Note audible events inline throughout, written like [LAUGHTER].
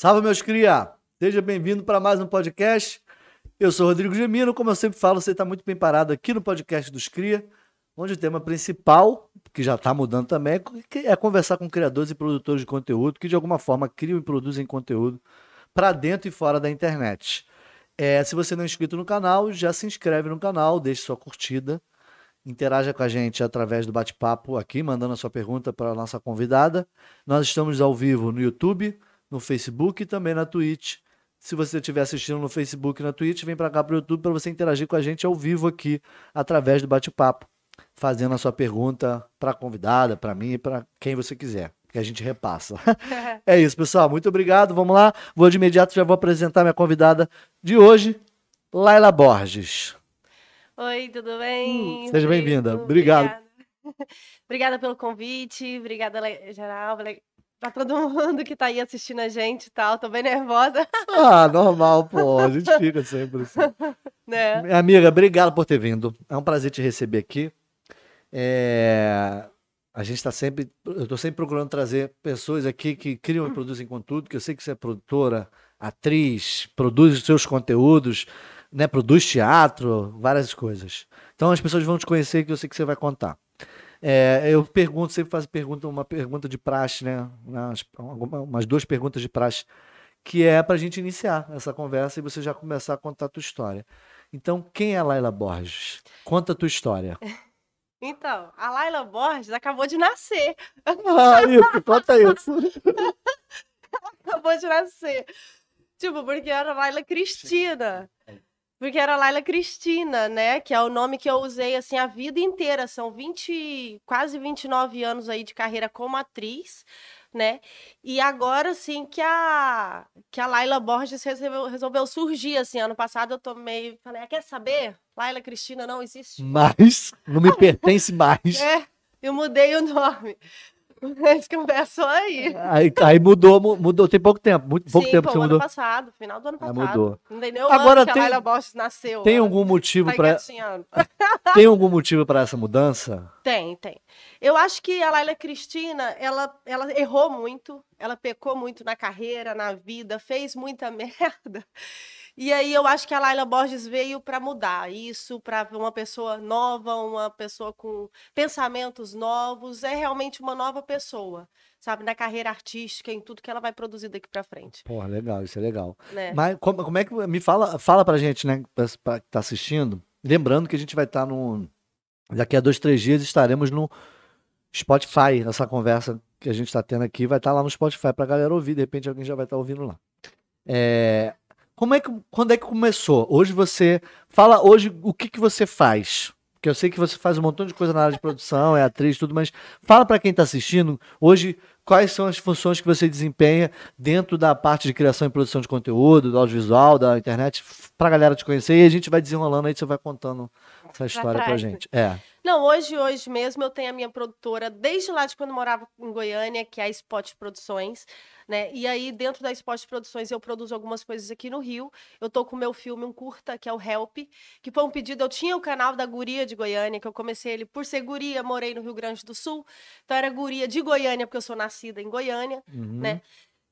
Salve, meus cria! Seja bem-vindo para mais um podcast. Eu sou Rodrigo Gemino, como eu sempre falo, você está muito bem parado aqui no podcast dos Cria, onde o tema principal, que já está mudando também, é conversar com criadores e produtores de conteúdo que de alguma forma criam e produzem conteúdo para dentro e fora da internet. É, se você não é inscrito no canal, já se inscreve no canal, deixe sua curtida, interaja com a gente através do bate-papo aqui, mandando a sua pergunta para a nossa convidada. Nós estamos ao vivo no YouTube, no Facebook e também na Twitch. Se você estiver assistindo no Facebook e na Twitch, vem para cá para o YouTube para você interagir com a gente ao vivo aqui, através do bate-papo, fazendo a sua pergunta para a convidada, para mim e para quem você quiser que a gente repassa. [LAUGHS] é isso, pessoal. Muito obrigado. Vamos lá. Vou de imediato, já vou apresentar minha convidada de hoje, Laila Borges. Oi, tudo bem? Hum, seja bem-vinda. Obrigado. Obrigada. [LAUGHS] obrigada pelo convite. Obrigada, geral. Pra todo mundo que tá aí assistindo a gente e tal. Tô bem nervosa. Ah, normal, pô. A gente fica sempre assim. [LAUGHS] Né? Minha amiga, obrigado por ter vindo. É um prazer te receber aqui. É... A gente está sempre, eu estou sempre procurando trazer pessoas aqui que criam e produzem conteúdo, que eu sei que você é produtora, atriz, produz os seus conteúdos, né, produz teatro, várias coisas. Então as pessoas vão te conhecer que eu sei que você vai contar. É, eu pergunto, sempre faço pergunta, uma pergunta de praxe, né? Umas, umas duas perguntas de praxe, que é para a gente iniciar essa conversa e você já começar a contar a tua história. Então, quem é a Laila Borges? Conta a tua história. [LAUGHS] Então, a Laila Borges acabou de nascer. Ah, isso, conta isso. [LAUGHS] acabou de nascer. Tipo, porque era Laila Cristina. Porque era Laila Cristina, né? Que é o nome que eu usei, assim, a vida inteira. São 20, quase 29 anos aí de carreira como atriz, né? E agora, assim, que a, que a Laila Borges resolveu, resolveu surgir, assim. Ano passado eu tomei, falei, ah, quer saber? Laila Cristina não existe. Mais, não me [LAUGHS] pertence mais. É, eu mudei o nome. [LAUGHS] Mas começou aí. aí. Aí mudou, mudou, tem pouco tempo, muito pouco Sim, tempo pô, que ano mudou. passado, final do ano passado. Aí mudou. Não tem nem um Agora tem, tem, a Laila Borges nasceu. Tem algum motivo tá para Tem algum motivo para essa mudança? Tem, tem. Eu acho que a Laila Cristina, ela, ela errou muito, ela pecou muito na carreira, na vida, fez muita [LAUGHS] merda. E aí eu acho que a Laila Borges veio para mudar isso, para uma pessoa nova, uma pessoa com pensamentos novos, é realmente uma nova pessoa, sabe, na carreira artística, em tudo que ela vai produzir daqui para frente. Porra, legal, isso é legal. Né? Mas como, como, é que me fala, fala pra gente, né, para que tá assistindo, lembrando que a gente vai estar tá no daqui a dois, três dias estaremos no Spotify, nessa conversa que a gente está tendo aqui, vai estar tá lá no Spotify para a galera ouvir, de repente alguém já vai estar tá ouvindo lá. É, como é que, quando é que começou? Hoje você fala hoje o que, que você faz? Porque eu sei que você faz um montão de coisa na área de produção, é atriz, tudo, mas fala para quem está assistindo hoje quais são as funções que você desempenha dentro da parte de criação e produção de conteúdo, do audiovisual, da internet, para a galera te conhecer e a gente vai desenrolando aí, você vai contando essa história para gente. É. Não, hoje, hoje mesmo eu tenho a minha produtora desde lá de quando eu morava em Goiânia, que é a Spot Produções, né? E aí dentro da Spot Produções eu produzo algumas coisas aqui no Rio. Eu tô com o meu filme um curta que é o Help, que foi um pedido, eu tinha o canal da Guria de Goiânia, que eu comecei ele por ser guria, morei no Rio Grande do Sul. Então era guria de Goiânia porque eu sou nascida em Goiânia, uhum. né?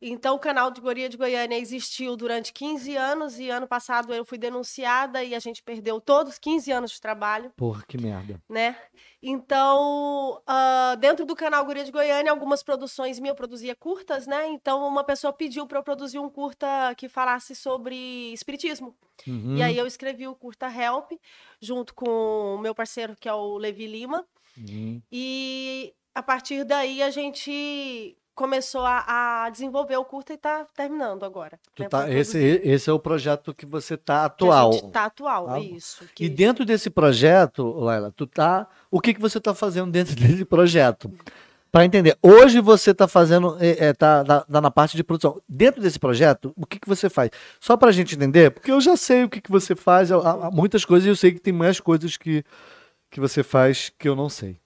Então, o canal de Goria de Goiânia existiu durante 15 anos e ano passado eu fui denunciada e a gente perdeu todos 15 anos de trabalho. Porra, que merda. Né? Então, uh, dentro do canal Goria de Goiânia, algumas produções minhas eu produzia curtas, né? Então, uma pessoa pediu para eu produzir um curta que falasse sobre espiritismo. Uhum. E aí eu escrevi o curta Help, junto com o meu parceiro, que é o Levi Lima. Uhum. E a partir daí a gente começou a, a, desenvolver o curta e está terminando agora. Né, tá, esse, esse é o projeto que você está atual. Está atual, ah, isso. Que... E dentro desse projeto, Laila, tu tá. O que, que você está fazendo dentro [LAUGHS] desse projeto? Para entender, hoje você está fazendo, é, é, tá, tá, tá, na parte de produção. Dentro desse projeto, o que, que você faz? Só para a gente entender, porque eu já sei o que, que você faz, há, há muitas coisas e eu sei que tem mais coisas que, que você faz que eu não sei.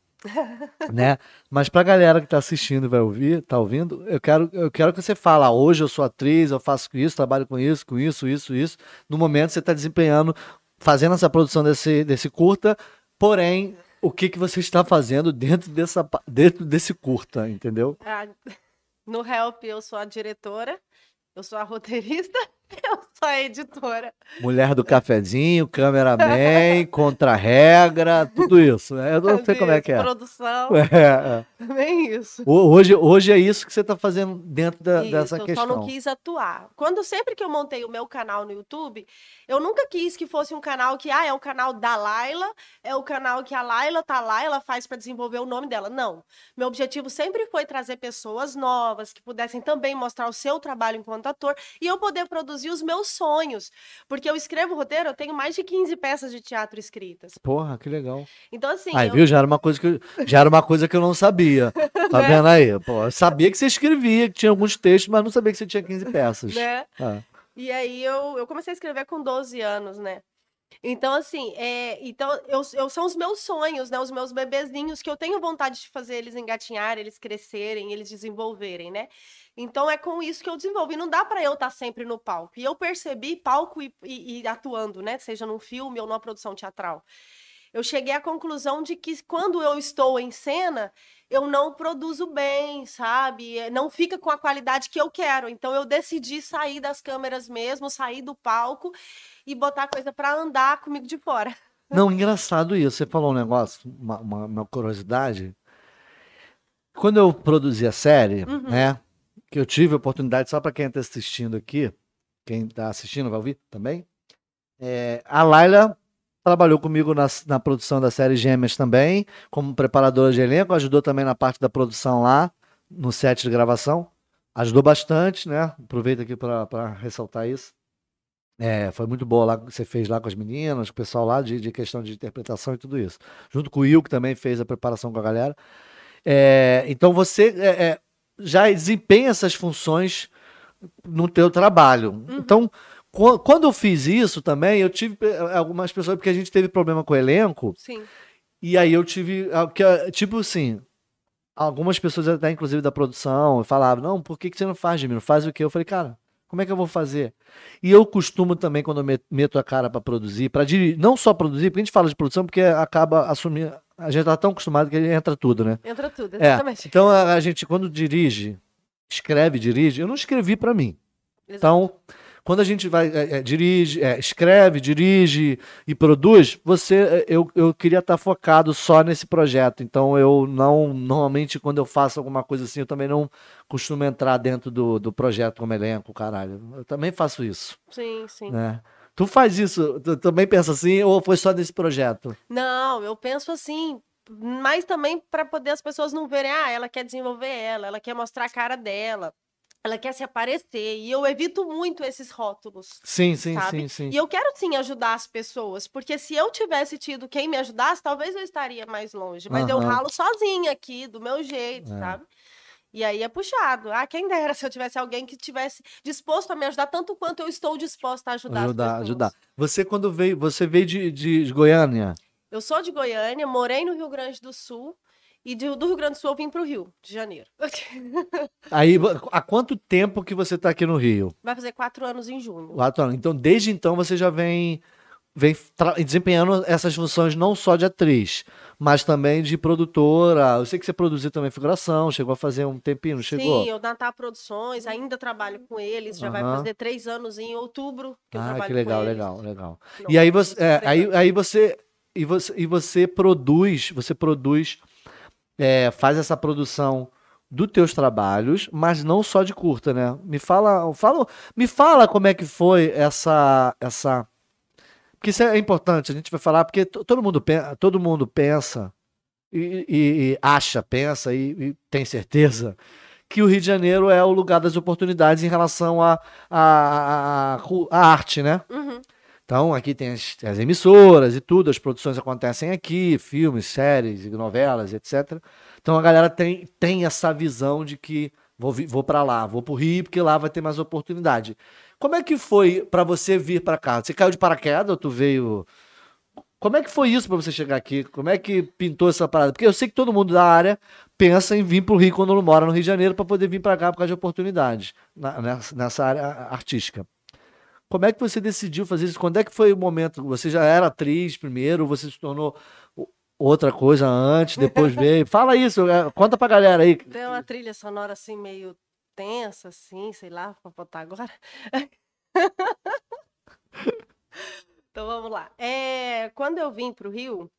Né? Mas pra galera que tá assistindo vai ouvir, tá ouvindo, eu quero, eu quero que você fale, ah, hoje eu sou atriz, eu faço isso, trabalho com isso, com isso, isso, isso. No momento você está desempenhando, fazendo essa produção desse, desse curta, porém, o que, que você está fazendo dentro, dessa, dentro desse curta, entendeu? Ah, no Help eu sou a diretora, Eu sou a roteirista, [LAUGHS] eu sou a editora. Mulher do cafezinho, cameraman, [LAUGHS] contra-regra, tudo isso. né? Eu não sei como é que é. Produção, [LAUGHS] É, é. bem isso. Ho- Hoje, hoje é isso que você está fazendo dentro da- Isso, dessa eu questão. só não quis atuar. Quando sempre que eu montei o meu canal no YouTube, eu nunca quis que fosse um canal que, ah, é o canal da Laila, é o canal que a Laila tá lá, ela faz para desenvolver o nome dela. Não. Meu objetivo sempre foi trazer pessoas novas que pudessem também mostrar o seu trabalho enquanto ator e eu poder produzir os meus sonhos. Porque eu escrevo roteiro, eu tenho mais de 15 peças de teatro escritas. Porra, que legal. Então, assim, Aí, eu- viu? Já era uma coisa que eu, já era uma coisa que eu não sabia. [LAUGHS] Tá Né? vendo aí? Pô, eu sabia que você escrevia, que tinha alguns textos, mas não sabia que você tinha 15 peças. né? Ah, E aí eu, eu comecei a escrever com 12 anos, né? Então, assim, é, então eu, eu são os meus sonhos, né? Os meus bebezinhos que eu tenho vontade de fazer eles engatinharem, eles crescerem, eles desenvolverem, né? Então é com isso que eu desenvolvo. E não dá pra eu estar sempre no palco. E eu percebi palco e, e- e atuando, né? Seja num filme ou numa produção teatral. Eu cheguei à conclusão de que quando eu estou em cena, eu não produzo bem, sabe? Eh, Não fica com a qualidade que eu quero. Então eu decidi sair das câmeras mesmo, sair do palco e botar coisa pra andar comigo de fora. Não, engraçado isso. Você falou um negócio, uma, uma- uma curiosidade. Quando eu produzi a série, Uhum. né? Que eu tive a oportunidade, só para quem está assistindo aqui, quem está assistindo vai ouvir também. é, a Laila trabalhou comigo na, na produção da série Gêmeas também, como preparadora de elenco, ajudou também na parte da produção lá, no set de gravação. Ajudou bastante, né? Aproveito aqui para ressaltar isso. É, foi muito boa lá que você fez lá com as meninas, com o pessoal lá de, de questão de interpretação e tudo isso. Junto com o Will, que também fez a preparação com a galera. É, então você é, é, já desempenha essas funções no teu trabalho. Então, qu- quando eu fiz isso também, eu tive eh, algumas pessoas, porque a gente teve problema com o elenco, Sim. e aí eu tive, ah, ah, tipo assim, algumas pessoas até inclusive da produção falavam, não, por que, que você não faz, Jimmy? Não faz o quê? Eu falei, cara, como é que eu vou fazer? E eu costumo também, quando eu met- meto a cara para produzir, para não só produzir, porque a gente fala de produção, porque acaba assumindo, a gente tá tão acostumado que entra tudo, né? Entra tudo, É, exatamente. então a, a gente, quando dirige, escreve, dirige, eu não escrevi para mim. Então, quando a gente vai, é, é, dirige, é, escreve, dirige e produz, você, é, eu, eu queria estar focado só nesse projeto. Então, eu não, normalmente, quando eu faço alguma coisa assim, eu também não costumo entrar dentro do, do projeto como elenco, caralho. Eu também faço isso, Sim, sim. né? Tu faz isso, tu também pensa assim, ou foi só nesse projeto? Não, eu penso assim, mas também para poder as pessoas não verem, ah, ela quer desenvolver ela, ela quer mostrar a cara dela, ela quer se aparecer. E eu evito muito esses rótulos. Sim, sim, Sabe? sim, sim. E eu quero sim ajudar as pessoas, porque se eu tivesse tido quem me ajudasse, talvez eu estaria mais longe. Mas eu Aham. ralo sozinha aqui, do meu jeito, É. sabe? E aí é puxado. Ah, quem dera se eu tivesse alguém que tivesse disposto a me ajudar tanto quanto eu estou disposta a ajudar, Ajudar, ajudar. Você quando veio, você veio de, de Goiânia? Eu sou de Goiânia, morei no Rio Grande do Sul e de- do Rio Grande do Sul eu vim para o Rio de Janeiro. [LAUGHS] Aí, há quanto tempo que você está aqui no Rio? Vai fazer quatro anos em junho. Quatro anos. Então, desde então, você já vem, vem desempenhando essas funções não só de atriz, mas também de produtora. Eu sei que você produziu também figuração, chegou a fazer um tempinho, não chegou? Sim, eu Natal Produções, ainda trabalho com eles, já vai Aham. fazer três anos em outubro que eu Ah, trabalho que legal, legal, legal. Não, E aí você, é, aí, aí você, e você, e você produz, você produz, é, faz essa produção dos teus trabalhos, mas não só de curta, né? Me fala, fala, me fala como é que foi essa, essa, porque isso é importante. A gente vai falar porque to- todo mundo todo mundo pensa e, e- e acha, pensa e, e tem certeza que o Rio de Janeiro é o lugar das oportunidades em relação à a, a, a, a arte, né? Uhum. Então, aqui tem as, as emissoras e tudo, as produções acontecem aqui, filmes, séries, novelas, etc. Então a galera tem, tem essa visão de que vou, vou para lá, vou pro Rio, porque lá vai ter mais oportunidade. Como é que foi para você vir para cá? Você caiu de paraquedas ou tu veio. Como é que foi isso para você chegar aqui? Como é que pintou essa parada? Porque eu sei que todo mundo da área pensa em vir pro Rio quando não mora no Rio de Janeiro para poder vir para cá por causa de oportunidades nessa área artística. Como é que você decidiu fazer isso? Quando é que foi o momento? Você já era atriz primeiro? Você se tornou outra coisa antes, depois [LAUGHS] veio? Fala isso, é, conta pra galera aí. Tem uma trilha sonora assim meio extensa, assim, sei lá, vou botar agora. [LAUGHS] então vamos lá. É, quando eu vim para o Rio,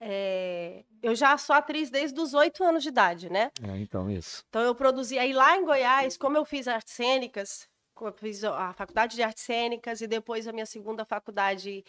é, eu já sou atriz desde os oito anos de idade, né? É, então, isso. Então eu produzi aí lá em Goiás, como eu fiz artes cênicas, fiz a faculdade de artes cênicas e depois a minha segunda faculdade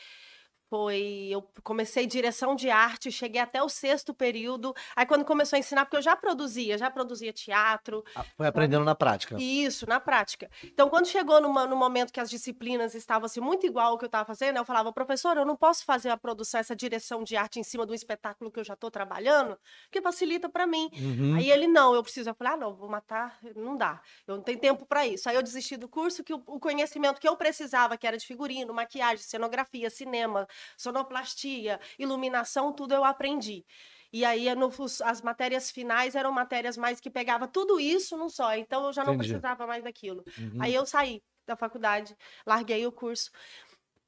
foi eu comecei direção de arte, cheguei até o sexto período. Aí quando começou a ensinar, porque eu já produzia, já produzia teatro. Ah, foi aprendendo na prática. Isso, na prática. Então quando chegou numa, no momento que as disciplinas estavam assim muito igual ao que eu estava fazendo, eu falava, professor, eu não posso fazer a produção, essa direção de arte em cima do espetáculo que eu já estou trabalhando, que facilita para mim. Uhum. Aí ele não, eu preciso. Eu falei, ah, não, vou matar, não dá. Eu não tenho tempo para isso. Aí eu desisti do curso que o, o conhecimento que eu precisava, que era de figurino, maquiagem, cenografia, cinema, sonoplastia, iluminação, tudo eu aprendi. E aí no, as matérias finais eram matérias mais que pegava tudo isso num só. Então eu já não Entendi. precisava mais daquilo. Uhum. Aí eu saí da faculdade, larguei o curso.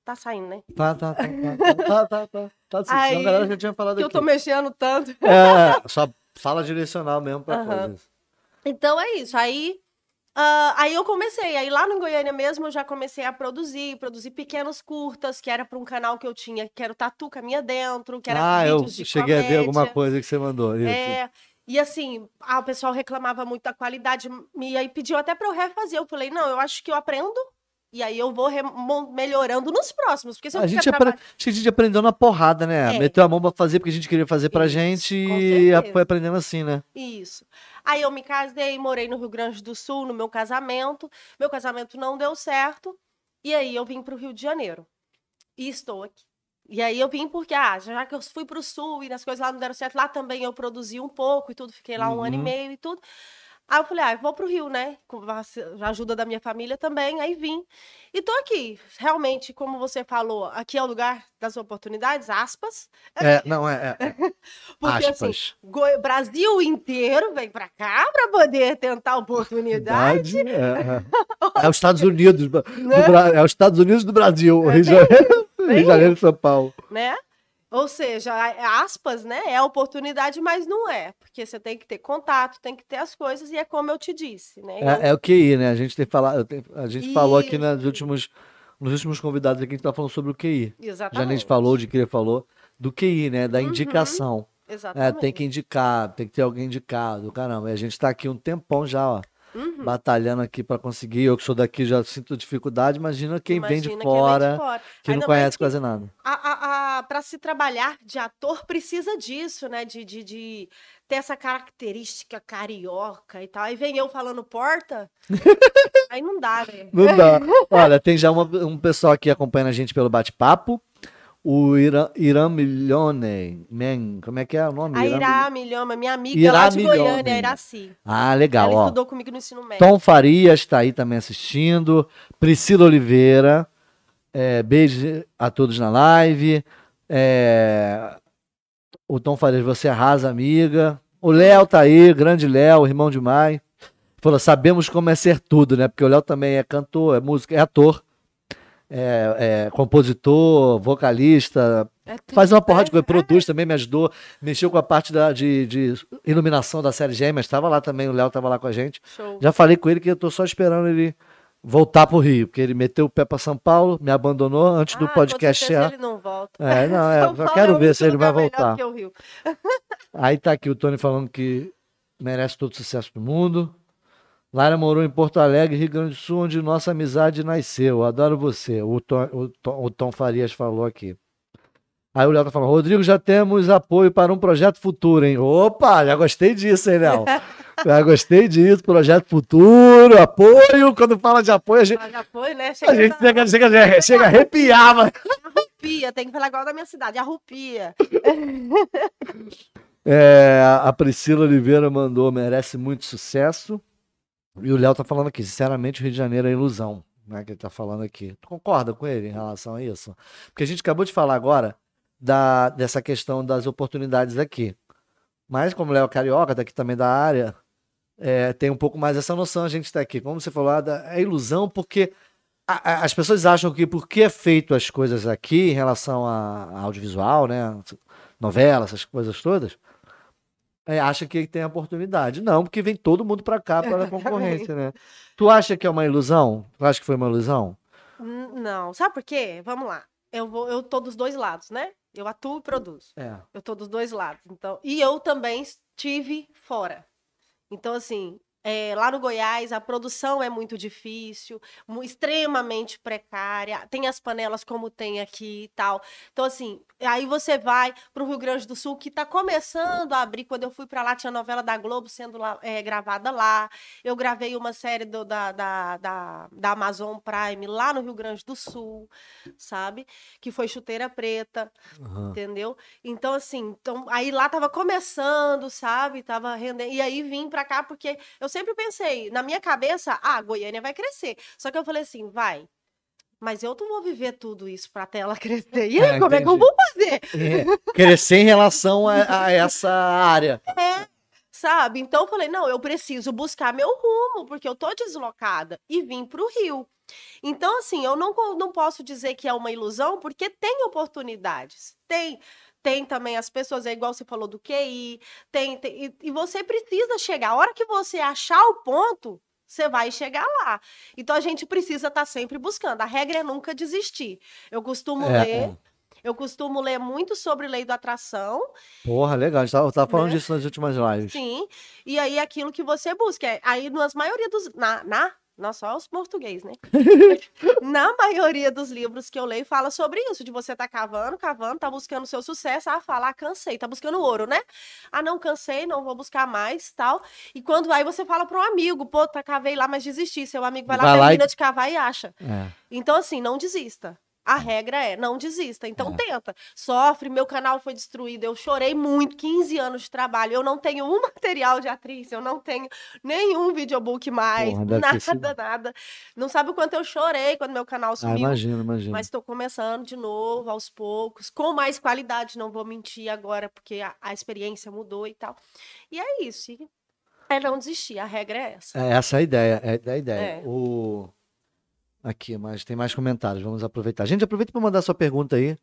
Tá saindo, né? Tá, tá, tá, tá, tá, tá, tá, tá sim. Aí, a galera já tinha falado que aqui. eu tô mexendo tanto. É, só sala [LAUGHS] direcional mesmo pra uhum. coisas. Então é isso. Aí Uh, aí eu comecei, aí lá no Goiânia mesmo eu já comecei a produzir, produzir pequenos curtas, que era para um canal que eu tinha, que era o Tatu Caminha Dentro, que era Ah, eu cheguei comédia. a ver alguma coisa que você mandou. Isso. É, e assim, ah, o pessoal reclamava muito da qualidade, e aí pediu até para eu refazer. Eu falei, não, eu acho que eu aprendo e aí eu vou melhorando nos próximos. Porque se eu a, gente apre... a gente aprendeu na porrada, né? É. Meteu a mão pra fazer porque a gente queria fazer pra Isso, gente e foi aprendendo assim, né? Isso. Aí eu me casei, morei no Rio Grande do Sul no meu casamento. Meu casamento não deu certo. E aí eu vim pro Rio de Janeiro. E estou aqui. E aí eu vim porque, ah, já que eu fui pro Sul e as coisas lá não deram certo, lá também eu produzi um pouco e tudo, fiquei lá um uhum. ano e uhum. meio e tudo. Aí eu falei, ah, vou pro Rio, né? Com a ajuda da minha família também. Aí vim. E tô aqui. Realmente, como você falou, aqui é o lugar das oportunidades, aspas. É, não, é. é. [LAUGHS] Porque assim, aspas. assim, Brasil inteiro vem pra cá pra poder tentar oportunidade. É, é. [LAUGHS] é os Estados Unidos. Do, né? é os Estados Unidos do Brasil. Rio de Janeiro, [LAUGHS] Rio de Janeiro São Paulo. Né? Ou seja, aspas, né? É oportunidade, mas não é. Porque você tem que ter contato, tem que ter as coisas, e é como eu te disse, né? É, eu... é o QI, né? A gente tem falado, a gente Isso. falou aqui nos últimos, nos últimos convidados aqui, a gente tá falando sobre o QI. Exatamente. Já a gente falou, de que falou, do QI, né? Da uhum. indicação. Exatamente. É, tem que indicar, tem que ter alguém indicado, caramba. E a gente tá aqui um tempão já, ó. Uhum. batalhando aqui para conseguir. Eu que sou daqui já sinto dificuldade. Imagina quem, Imagina vem, de fora, vem de fora, que não conhece quase nada. Para se trabalhar de ator precisa disso, né? De, de, de, ter essa característica carioca e tal. Aí vem eu falando porta, [LAUGHS] aí não dá, né? Não dá. [LAUGHS] Olha, tem já uma, um pessoal aqui acompanhando a gente pelo bate-papo. O Irã, Irã Milhone, man, como é que é o nome? A Irá Milhone, minha amiga Irá lá de Milhone. Goiânia, Iraci. Ah, legal. Ela ó. estudou comigo no ensino médio. Tom Farias está aí também assistindo. Priscila Oliveira, é, beijo a todos na live. É, o Tom Farias, você arrasa, amiga. O Léo tá aí, grande Léo, irmão de Mai. Falou, sabemos como é ser tudo, né? Porque o Léo também é cantor, é músico, é ator é, é, compositor, vocalista, é faz uma porrada de coisa, produz também, me ajudou, mexeu com a parte da, de, de iluminação da série Gêmeas, estava lá também, o Léo estava lá com a gente. Show. Já falei com ele que eu estou só esperando ele voltar pro Rio, porque ele meteu o pé para São Paulo, me abandonou antes ah, do podcast chegar. ele não volta. É, não, é, [LAUGHS] eu quero é ver se ele vai voltar. Aí tá aqui o Tony falando que merece todo o sucesso do mundo. Lara morou em Porto Alegre, Rio Grande do Sul, onde nossa amizade nasceu. Adoro você. O Tom, o Tom, o Tom Farias falou aqui. Aí o Léo tá falando, Rodrigo, já temos apoio para um projeto futuro, hein? Opa, já gostei disso, hein, Léo? [LAUGHS] já gostei disso, projeto futuro, apoio. Quando fala de apoio, a gente. Fala de apoio, né? Chega a gente chega, chega, chega, arrepiar, mas. [LAUGHS] Arrupia, tem que falar igual da minha cidade, arrupia. [LAUGHS] é, a Priscila Oliveira mandou, merece muito sucesso. E o Léo tá falando aqui, sinceramente, o Rio de Janeiro é ilusão, né? Que ele tá falando aqui. Tu concorda com ele em relação a isso? Porque a gente acabou de falar agora da, dessa questão das oportunidades aqui. Mas, como o Léo é Carioca, daqui também da área, é, tem um pouco mais essa noção, a gente está aqui. Como você falou, é ilusão porque a, a, as pessoas acham que porque é feito as coisas aqui em relação a, a audiovisual, né? Novela, essas coisas todas, é, acha que tem oportunidade. Não, porque vem todo mundo para cá para a concorrência, né? Tu acha que é uma ilusão? Tu acha que foi uma ilusão? Não, sabe por quê? Vamos lá. Eu vou, eu tô dos dois lados, né? Eu atuo e produzo. É. Eu tô dos dois lados. Então, e eu também estive fora. Então, assim, é, lá no Goiás, a produção é muito difícil, extremamente precária. Tem as panelas como tem aqui e tal. Então, assim, aí você vai para o Rio Grande do Sul, que está começando a abrir. Quando eu fui para lá, tinha novela da Globo sendo lá, é, gravada lá. Eu gravei uma série do, da, da, da, da, Amazon Prime lá no Rio Grande do Sul, sabe? Que foi Chuteira Preta, uhum. entendeu? Então, assim, então, aí lá tava começando, sabe? Tava rendendo. E aí vim para cá porque eu sempre pensei, na minha cabeça, ah, Goiânia vai crescer. Só que eu falei assim, vai. Mas eu não vou viver tudo isso para a tela [LAUGHS] crescer. E aí, é, como entendi. é que eu vou fazer? É, crescer em relação a, a essa área. [LAUGHS] É, sabe? Então eu falei, não, eu preciso buscar meu rumo, porque eu tô deslocada e vim para o Rio. Então, assim, eu não, não posso dizer que é uma ilusão, porque tem oportunidades. Tem tem também as pessoas, é igual você falou do QI, tem, tem e, e, você precisa chegar. A hora que você achar o ponto, você vai chegar lá. Então a gente precisa estar tá sempre buscando. A regra é nunca desistir. Eu costumo é, ler. É. Eu costumo ler muito sobre lei da atração. Porra, legal. A gente tava, tava falando né? disso nas últimas lives. Sim. E aí, aquilo que você busca. É, aí, nas maioria dos. Na, na nós só os português, né? [LAUGHS] Na maioria dos livros que eu leio fala sobre isso, de você tá cavando, cavando, tá buscando seu sucesso, ah, falar, ah, cansei, tá buscando ouro, né? Ah, não cansei, não vou buscar mais, tal. E quando aí você fala para um amigo, pô, tá cavei lá, mas desisti, seu amigo vai lá, vai termina e... de cavar e acha. É. Então assim, não desista. A regra é não desista. Então é. tenta. Sofre, meu canal foi destruído. Eu chorei muito, 15 anos de trabalho. Eu não tenho um [LAUGHS] material de atriz, eu não tenho nenhum videobook mais, Porra, nada, nada. Não sabe o quanto eu chorei quando meu canal ah, sumiu. Ah, imagino, imagino. Mas estou começando de novo, aos poucos, com mais qualidade, não vou mentir agora, porque a, a experiência mudou e tal. E é isso. É não desistir, a regra é essa. É essa a ideia, é a ideia. É. O Aqui, mas tem mais comentários. Vamos aproveitar. Gente, aproveita para mandar sua pergunta aí.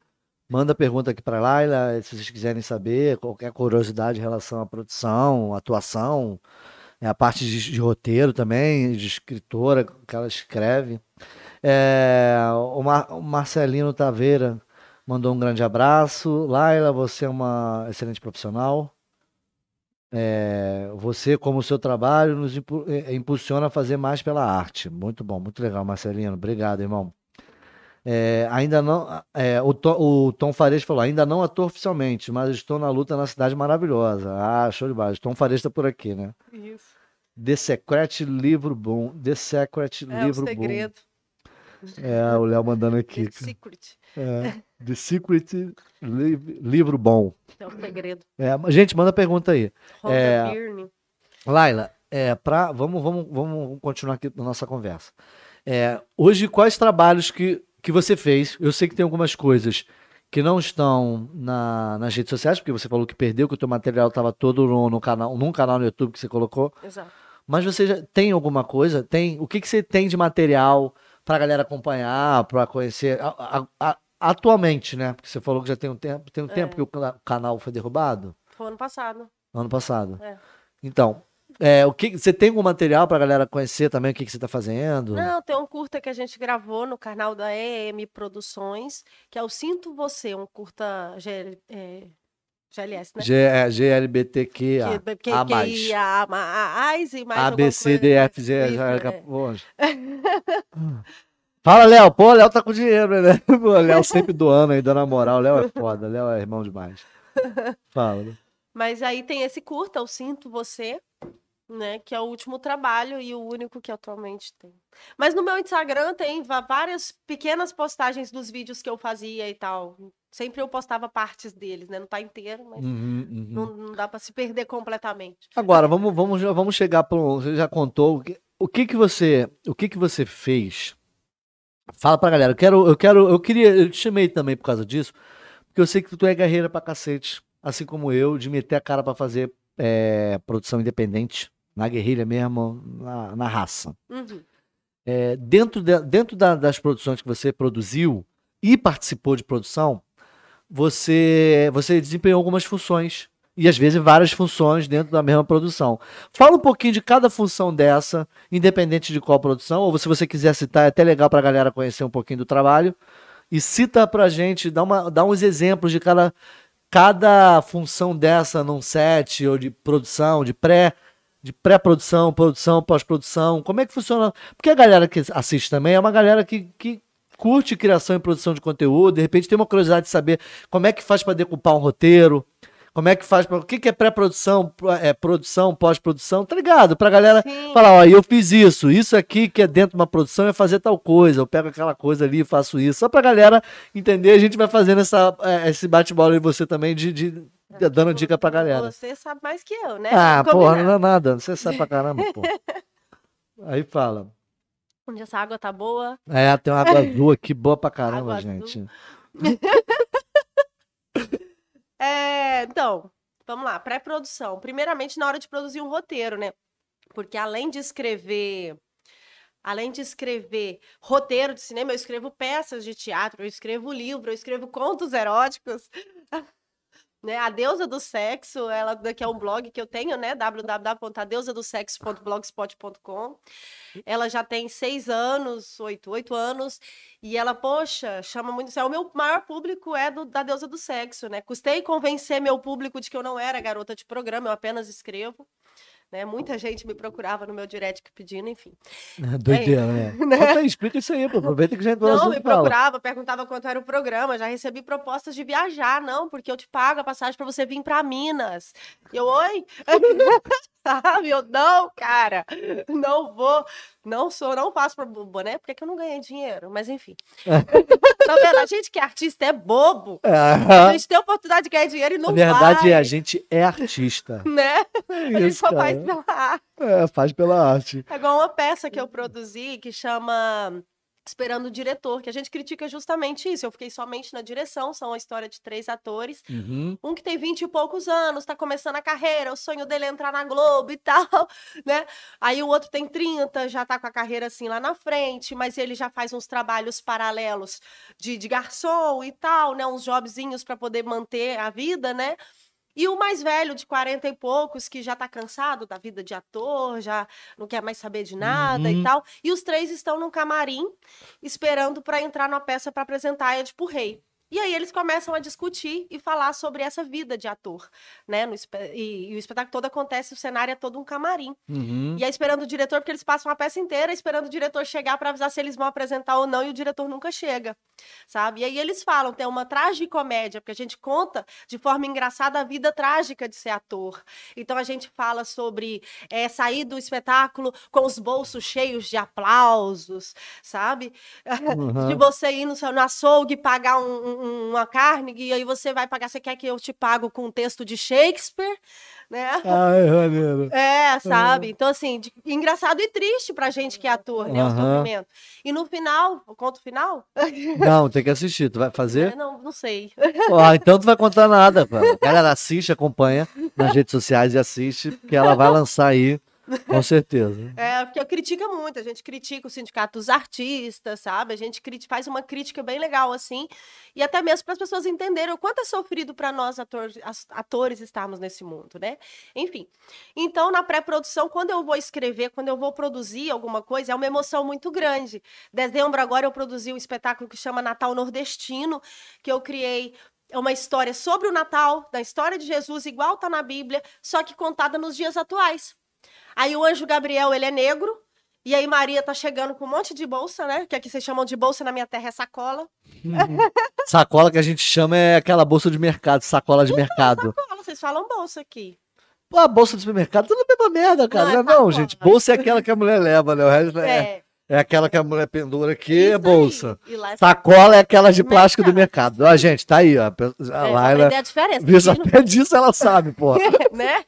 Manda pergunta aqui para Laila, se vocês quiserem saber qualquer curiosidade em relação à produção, atuação, é, a parte de, de, roteiro também, de escritora que ela escreve. É, o, Mar, o Marcelino Taveira mandou um grande abraço. Laila, você é uma excelente profissional. É, você, como o seu trabalho, nos é, impulsiona a fazer mais pela arte. Muito bom, muito legal, Marcelino. Obrigado, irmão. É, ainda não. É, o, Tom, o Tom Fares falou: ainda não ator oficialmente, mas estou na luta na cidade maravilhosa. Ah, show de baixo. Tom Fares está por aqui, né? Isso. The Secret Livro Bom. The Secret é Livro Bom. É o segredo. É, o Léo mandando aqui. The Secret. É, The Secret Livro Bom. É o segredo. É, gente, manda pergunta aí. É, Laila, é, pra, vamos, vamos, vamos continuar aqui na nossa conversa. É, hoje, quais trabalhos que, que você fez? Eu sei que tem algumas coisas que não estão na, nas redes sociais, porque você falou que perdeu, que o teu material estava todo no, no, canal, num canal no YouTube que você colocou. Exato. Mas você já tem alguma coisa? Tem? O que, que você tem de material para a galera acompanhar, para conhecer? A, a, a, atualmente, né? Porque você falou que já tem um tempo, tem um é. tempo que o canal foi derrubado? Foi ano passado. Ano passado. É. Então, é, o que você tem algum material para a galera conhecer também o que, que você está fazendo? Não, tem um curta que a gente gravou no canal da EM Produções, que é o Sinto Você, um curta é, GLS, né? G, é, GLBTQ, a, que, a mais. A, a, a, e mais A, B, C, D, F, Z, já, é. Fala, Léo. Pô, Léo tá com dinheiro, né? [LAUGHS] O Léo sempre doando aí, dando a moral. Léo é foda, Léo é irmão demais. [LAUGHS] Fala. Né? Mas aí tem esse curta, Eu Sinto Você, né? Que é o último trabalho e o único que atualmente tem. Mas no meu Instagram tem várias pequenas postagens dos vídeos que eu fazia e tal. Sempre eu postava partes deles, né? Não tá inteiro, mas uhum, uhum. Não, não, dá para se perder completamente. Agora, vamos, vamos, vamos chegar para Você já contou o que que você, o que que você fez Fala pra galera, eu quero, eu quero, eu queria, eu te chamei também por causa disso, porque eu sei que tu é guerreira pra cacete, assim como eu, de meter a cara para fazer é, produção independente, na guerrilha mesmo, na, na raça. Uhum. É, dentro de, dentro da, das produções que você produziu e participou de produção, você, você desempenhou algumas funções e às vezes várias funções dentro da mesma produção. Fala um pouquinho de cada função dessa, independente de qual produção, ou se você quiser citar, é até legal para a galera conhecer um pouquinho do trabalho. E cita pra gente, dá, uma, dá uns exemplos de cada, cada função dessa num set, ou de produção, de pré, de pré-produção, produção, pós-produção. Como é que funciona? Porque a galera que assiste também é uma galera que, que curte criação e produção de conteúdo, de repente tem uma curiosidade de saber como é que faz para decupar um roteiro, como é que faz? Pra, o que, que é pré-produção, é, produção, pós-produção? Tá ligado? Pra galera Sim. falar, ó, eu fiz isso, isso aqui que é dentro de uma produção é fazer tal coisa, eu pego aquela coisa ali e faço isso. Só pra galera entender, a gente vai fazendo essa, é, esse bate-bola em você também, de, de, de dando dica pra galera. Você sabe mais que eu, né? Ah, porra, não é nada, você sabe pra caramba, pô. [LAUGHS] Aí fala. Onde essa água tá boa. É, tem uma água azul aqui, boa pra [LAUGHS] caramba, água gente. [LAUGHS] É, então, vamos lá, pré-produção. Primeiramente, na hora de produzir um roteiro, né? Porque além de escrever. Além de escrever roteiro de cinema, eu escrevo peças de teatro, eu escrevo livro, eu escrevo contos eróticos. [LAUGHS] Né? A Deusa do Sexo, ela que é um blog que eu tenho, né? www.adeusadosexo.blogspot.com. Ela já tem seis anos, oito, oito anos, e ela, poxa, chama muito. O meu maior público é do, da Deusa do Sexo, né? Custei convencer meu público de que eu não era garota de programa, eu apenas escrevo. Né? Muita gente me procurava no meu direct pedindo, enfim. [LAUGHS] Doideira, né? [LAUGHS] né? explica isso aí, pô. aproveita que a gente Não, me procurava, fala. perguntava quanto era o programa, já recebi propostas de viajar, não, porque eu te pago a passagem para você vir para Minas. E eu, oi? [LAUGHS] Sabe? Eu, não, cara, não vou, não sou, não faço para boné, porque é que eu não ganhei dinheiro, mas enfim. tá vendo? A gente que é artista é bobo. [LAUGHS] É. A gente tem a oportunidade de ganhar dinheiro e não A verdade vai. é, a gente é artista. [LAUGHS] né? É a gente só cara. faz pela arte. É, faz pela arte. É igual uma peça que eu produzi que chama esperando o diretor, que a gente critica justamente isso. Eu fiquei somente na direção, são a história de três atores. Uhum. Um que tem vinte e poucos anos, tá começando a carreira, o sonho dele é entrar na Globo e [LAUGHS] tal, né? Aí o outro tem 30, já tá com a carreira assim lá na frente, mas ele já faz uns trabalhos paralelos de, de garçom e tal, né? Uns jobzinhos para poder manter a vida, né? E o mais velho, de 40 e poucos, que já tá cansado da vida de ator, já não quer mais saber de nada uhum. e tal. E os três estão num camarim esperando para entrar na peça para apresentar a Edipo Rei. E aí eles começam a discutir e falar sobre essa vida de ator, né? No, e, e, o espetáculo todo acontece, o cenário é todo um camarim. Uhum. E aí esperando o diretor, porque eles passam a peça inteira esperando o diretor chegar para avisar se eles vão apresentar ou não, e o diretor nunca chega, sabe? E aí eles falam, tem uma tragicomédia, porque a gente conta de forma engraçada a vida trágica de ser ator. Então a gente fala sobre é, sair do espetáculo com os bolsos cheios de aplausos, sabe? Uhum. [LAUGHS] De você ir no, no açougue pagar um uma carne e aí você vai pagar, você quer que eu te pago com um texto de Shakespeare, né? Ai, maneiro. [LAUGHS] É, sabe? Então, assim, de, engraçado e triste pra gente que é ator, né? Uhum. O sofrimento. E no final, o conto final? [LAUGHS] Não, tem que assistir. Tu vai fazer? É, não, não sei. Ah, então tu vai contar nada, cara. Galera, assiste, acompanha nas redes sociais e assiste, porque ela vai lançar aí [LAUGHS] com certeza. É, porque eu critico muito, a gente critica o sindicato dos artistas, sabe? A gente faz uma crítica bem legal, assim, e até mesmo para as pessoas entenderem o quanto é sofrido para nós atores, atores estarmos nesse mundo, né? Enfim. Então, na pré-produção, quando eu vou escrever, quando eu vou produzir alguma coisa, é uma emoção muito grande. Dezembro agora eu produzi um espetáculo que chama Natal Nordestino, que eu criei é uma história sobre o Natal, da história de Jesus, igual tá na Bíblia, só que contada nos dias atuais. Aí o anjo Gabriel, ele é negro. E aí Maria tá chegando com um monte de bolsa, né? Que aqui vocês chamam de bolsa, na minha terra é sacola. Uhum. [LAUGHS] sacola que a gente chama é aquela bolsa de mercado, sacola de então, mercado. Sacola, vocês falam bolsa aqui. Pô, a bolsa de supermercado, tudo a mesma merda, cara. Não, é não, gente. Bolsa é aquela que a mulher leva, né? O resto é. é... É aquela que a mulher pendura aqui, é bolsa. É Sacola é aquela de plástico mercado. do mercado. Ó, gente, tá aí, ó. A é, Laila. A diferença. Isso, [LAUGHS] até disso ela sabe, pô. [LAUGHS] né?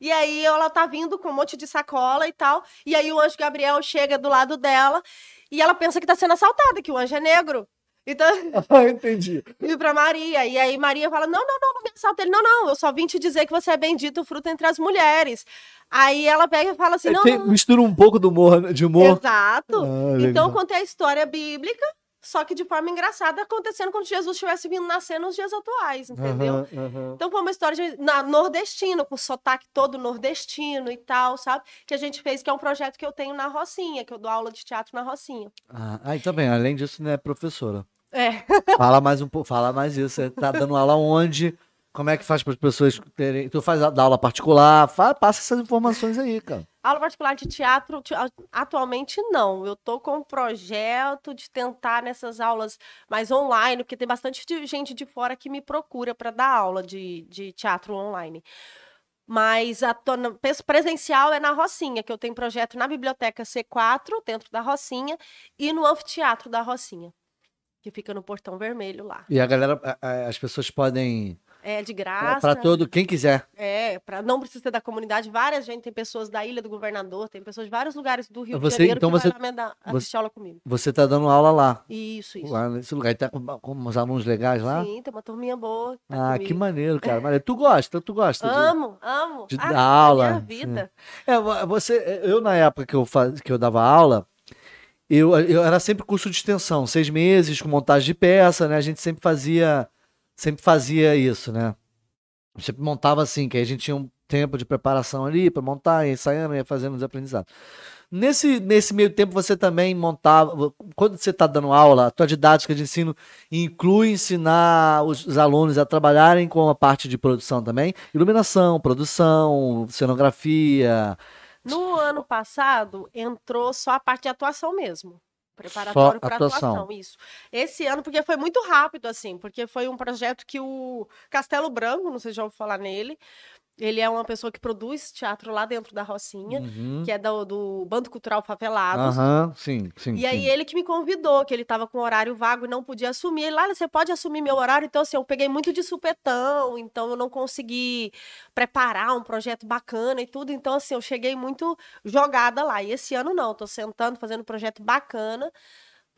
E aí ela tá vindo com um monte de sacola e tal. E aí o anjo Gabriel chega do lado dela e ela pensa que tá sendo assaltada, que o anjo é negro. Então. [LAUGHS] Ah, entendi. E pra Maria. E aí Maria fala: não, não, não, não me assalta ele. Não, não, eu só vim te dizer que você é bendito fruto entre as mulheres. Aí ela pega e fala assim: é, não, tem, não. Mistura um pouco do humor, de humor. Exato. Ah, então eu contei a história bíblica só que de forma engraçada, acontecendo quando Jesus estivesse vindo nascer nos dias atuais, entendeu? Aham, aham. Então foi uma história de, na, nordestino, com sotaque todo nordestino e tal, sabe? Que a gente fez, que é um projeto que eu tenho na Rocinha, que eu dou aula de teatro na Rocinha. Ah, ah, e também, além disso, né, professora? É. Fala mais um pouco, fala mais isso. Você tá dando aula onde? Como é que faz para as pessoas terem. Tu faz a- dá aula particular? Fa- passa essas informações aí, cara. Aula particular de teatro, atualmente não. Eu tô com um projeto de tentar nessas aulas mais online, porque tem bastante de- gente de fora que me procura para dar aula de, de teatro online. Mas a presencial é na Rocinha, que eu tenho projeto na Biblioteca C4, dentro da Rocinha, e no Anfiteatro da Rocinha, que fica no Portão Vermelho lá. E a galera, as pessoas podem. É de graça. Para todo, quem quiser. É, pra, não precisa ser da comunidade. Várias gente, tem pessoas da Ilha do Governador, tem pessoas de vários lugares do Rio Você- de Janeiro então que você- vai lá dar- você- assistir aula comigo. Você tá dando aula lá. Isso, isso. Lá nesse lugar. Tá com, uns alunos legais lá? Sim, tem uma turminha boa. que tá ah, que comigo. maneiro, cara. [LAUGHS] Maneiro. Tu gosta, tu gosta. de- Amo, amo. de Ah, dar aula, Minha sim. vida. É, vo- você, eu na época que eu, faz, que eu dava aula, eu, eu era sempre curso de extensão, seis meses com montagem de peça, né? A gente sempre fazia, sempre fazia isso, né? Sempre montava assim, que aí a gente tinha um tempo de preparação ali para montar, ia ensaiando, ia fazendo os aprendizados. Nesse, nesse meio tempo você também montava, quando você está dando aula, a tua didática de ensino inclui ensinar os, os alunos a trabalharem com a parte de produção também? Iluminação, produção, cenografia, No ano passado, entrou só a parte de atuação mesmo. Preparatório para atuação. atuação. isso. Esse ano, porque foi muito rápido, assim, porque foi um projeto que o Castelo Branco, não sei se já ouviu falar nele, ele é uma pessoa que produz teatro lá dentro da Rocinha, Uhum. que é do, do Bando Cultural Favelados. Aham, sim, sim. E aí sim. ele que me convidou, que ele tava com horário vago e não podia assumir. Ele, lá, você pode assumir meu horário? Então, assim, eu peguei muito de supetão, então eu não consegui preparar um projeto bacana e tudo. Então, assim, eu cheguei muito jogada lá. E esse ano não, tô sentando, fazendo um projeto bacana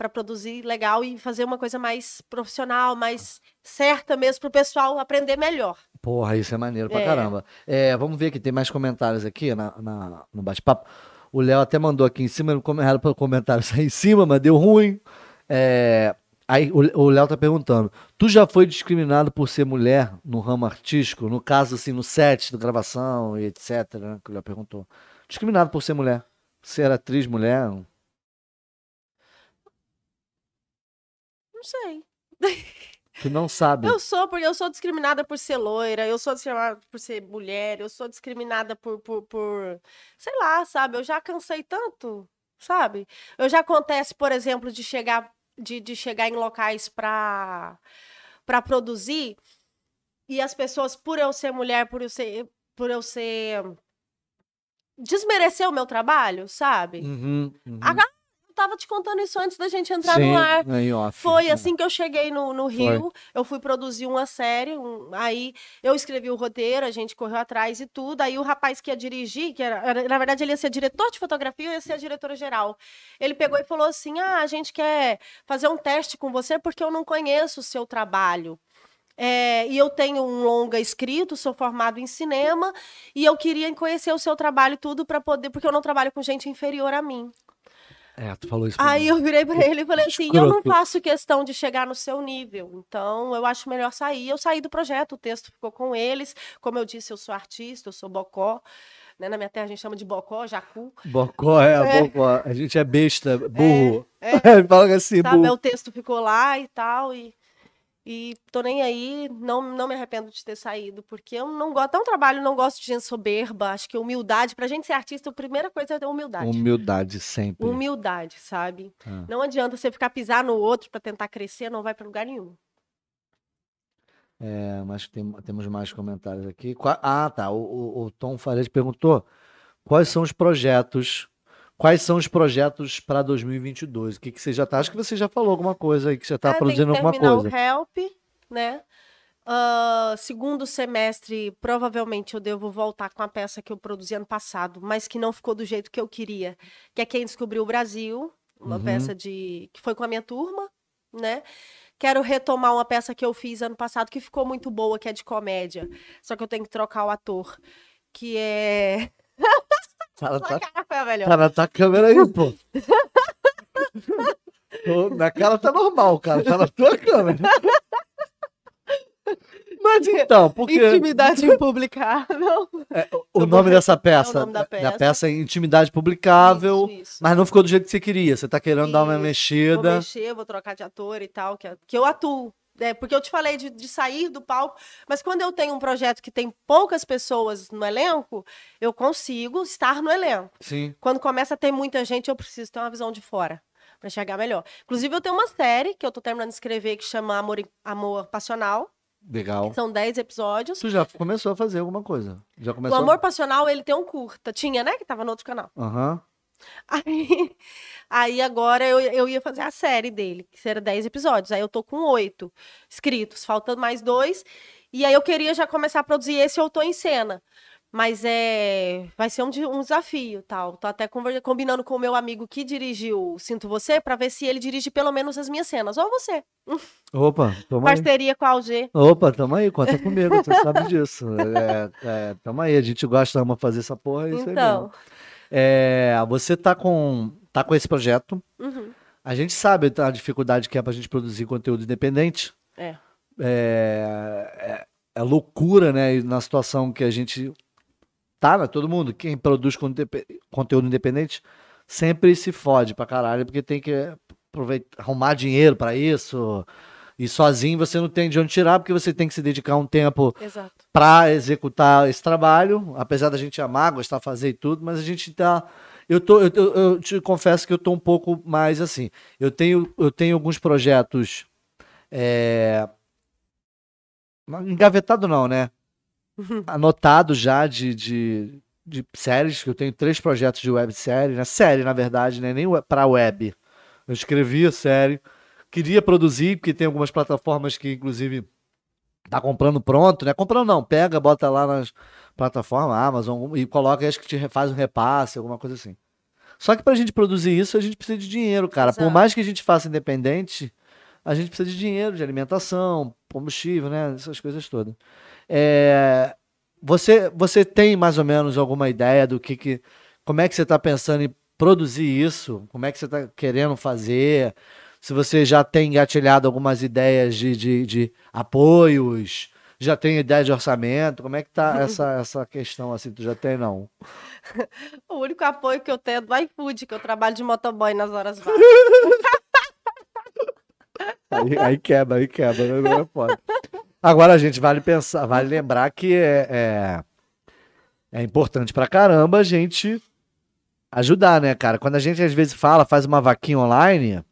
para produzir legal e fazer uma coisa mais profissional, mais certa mesmo, pro pessoal aprender melhor. Porra, isso é maneiro pra É. caramba. É, vamos ver que tem mais comentários aqui na, na- no bate-papo. O Léo até mandou aqui em cima, [LAUGHS] era para o comentário sair em cima, mas deu ruim. É, aí o o Léo tá perguntando: tu já foi discriminado por ser mulher no ramo artístico? No caso, assim, no set, da gravação e etc. Né, que o Léo perguntou. Discriminado por ser mulher. Ser atriz mulher? Não sei. Tu não sabe. Eu sou, porque eu sou discriminada por ser loira, eu sou discriminada por ser mulher, eu sou discriminada por, por, por sei lá, sabe? Eu já cansei tanto, sabe? Eu já acontece, por exemplo, de chegar, de, de chegar em locais para para produzir e as pessoas, por eu ser mulher, por eu ser, por eu ser desmerecer o meu trabalho, sabe? Uhum, uhum. Tava te contando isso antes da gente entrar Sim, no ar. em off. Foi assim que eu cheguei no, no Rio. Eu fui produzir uma série. um- aí eu escrevi o roteiro, a gente correu atrás e tudo. Aí o rapaz que ia dirigir, que era, era- na verdade ele ia ser diretor de fotografia, eu ia ser a diretora geral. Ele pegou e falou assim: Ah, a gente quer fazer um teste com você porque eu não conheço o seu trabalho. É, e eu tenho um longa escrito, sou formado em cinema, e eu queria conhecer o seu trabalho tudo para poder, porque eu não trabalho com gente inferior a mim. É, tu falou isso. Aí eu virei pra ele e falei assim: eu não Escroto. faço questão de chegar no seu nível, então eu acho melhor sair. Eu saí do projeto, o texto ficou com eles. Como eu disse, eu sou artista, eu sou bocó. Né? Na minha terra a gente chama de bocó, jacu. Bocó, é, É. bocó. A gente é besta, burro. é. [LAUGHS] Fala assim, Sabe? burro. O texto ficou lá e tal. E, e tô nem aí, não, não me arrependo de ter saído, porque eu não gosto. Um trabalho, não gosto de gente soberba. Acho que humildade, pra gente ser artista, a primeira coisa é ter humildade. Humildade sempre. Humildade, sabe? Ah. Não adianta você ficar pisar no outro pra tentar crescer, não vai pra lugar nenhum. É, mas tem- temos mais comentários aqui. Ah, tá. O, o- o Tom Fares perguntou quais são os projetos. Quais são os projetos para 2022? O que, que você já tá? Acho que você já falou alguma coisa aí, que você está Ah, tem que produzindo alguma coisa. o Help, né? Ah, segundo semestre, provavelmente eu devo voltar com a peça que eu produzi ano passado, mas que não ficou do jeito que eu queria, que é Quem Descobriu o Brasil, uma Uhum. peça de que foi com a minha turma, né? Quero retomar uma peça que eu fiz ano passado que ficou muito boa, que é de comédia. Só que eu tenho que trocar o ator, que é Tá, tá, Sua cara foi a melhor. tá na tua câmera aí, pô. Na cara tá normal, cara. Tá na tua câmera. Mas então, porque Intimidade [LAUGHS] impublicável. o nome dessa peça, É o nome da peça. peça é Intimidade Publicável, Isso, isso. mas não ficou do jeito que você queria. Você tá querendo dar uma Isso. Vou mexida. mexer, vou trocar de ator e tal, que, que eu atuo. Né? porque eu te falei de, de sair do palco, mas quando eu tenho um projeto que tem poucas pessoas no elenco, eu consigo estar no elenco. Sim. Quando começa a ter muita gente, eu preciso ter uma visão de fora para enxergar melhor. Inclusive, eu tenho uma série que eu tô terminando de escrever que chama Amor, Amor Passional. Legal. São 10 episódios. Tu já começou a fazer alguma coisa? Já O começou? Amor Passional, ele tem um curta. Tinha, né? Que tava no outro canal. Aham. Aí, aí agora eu, eu ia fazer a série dele, que era 10 episódios. Aí eu tô com oito escritos, faltando mais dois. E aí eu queria já começar a produzir esse Eu Tô em Cena. Mas é. Vai ser um, um desafio, tal. Tô até combinando com o meu amigo que dirigiu Sinto Você, pra ver se ele dirige pelo menos as minhas cenas. Ou você. Opa, toma aí. Parceria com a Alg. Opa, tamo aí, conta comigo, você sabe disso. É, é, tamo aí, a gente gosta, ama fazer essa porra, é isso aí Então. mesmo. É, você tá com, tá com esse projeto, Uhum. a gente sabe a dificuldade que é pra gente produzir conteúdo independente. É. É, é, é loucura, né, e na situação que a gente tá, né, todo mundo, quem produz conte- conteúdo independente, sempre se fode pra caralho, porque tem que aproveitar, arrumar dinheiro pra isso, e sozinho você não tem de onde tirar, porque você tem que se dedicar um tempo para executar esse trabalho, apesar da gente amar, gostar de fazer e tudo, mas a gente tá. Eu, tô, eu, eu- eu te confesso que eu tô um pouco mais assim. Eu tenho, eu tenho alguns projetos. É... Engavetado não, né? [LAUGHS] Anotado já de, de, de séries, que eu tenho três projetos de websérie, né? Série, na verdade, né? Nem para web. Eu escrevi a série, queria produzir, porque tem algumas plataformas que, inclusive, tá comprando pronto, né? Comprando não, pega, bota lá nas plataformas, Amazon, e coloca, acho que te faz um repasse, alguma coisa assim. Só que pra gente produzir isso, a gente precisa de dinheiro, cara. Por Exato. mais que a gente faça independente, a gente precisa de dinheiro, de alimentação, combustível, né? Essas coisas todas. É, Você, você tem mais ou menos alguma ideia do que, que como é que você está pensando em produzir isso? Como é que você está querendo fazer? Se você já tem engatilhado algumas ideias de, de, de apoios, já tem ideia de orçamento, como é que tá [LAUGHS] essa, essa questão assim? Tu já tem, não? [LAUGHS] O único apoio que eu tenho é do iFood, que eu trabalho de motoboy nas horas vagas. [LAUGHS] Aí, aí quebra, aí quebra, não é. Agora, gente, vale pensar, vale lembrar que é, é, é importante pra caramba a gente ajudar, né, cara? Quando a gente às vezes fala, faz uma vaquinha online,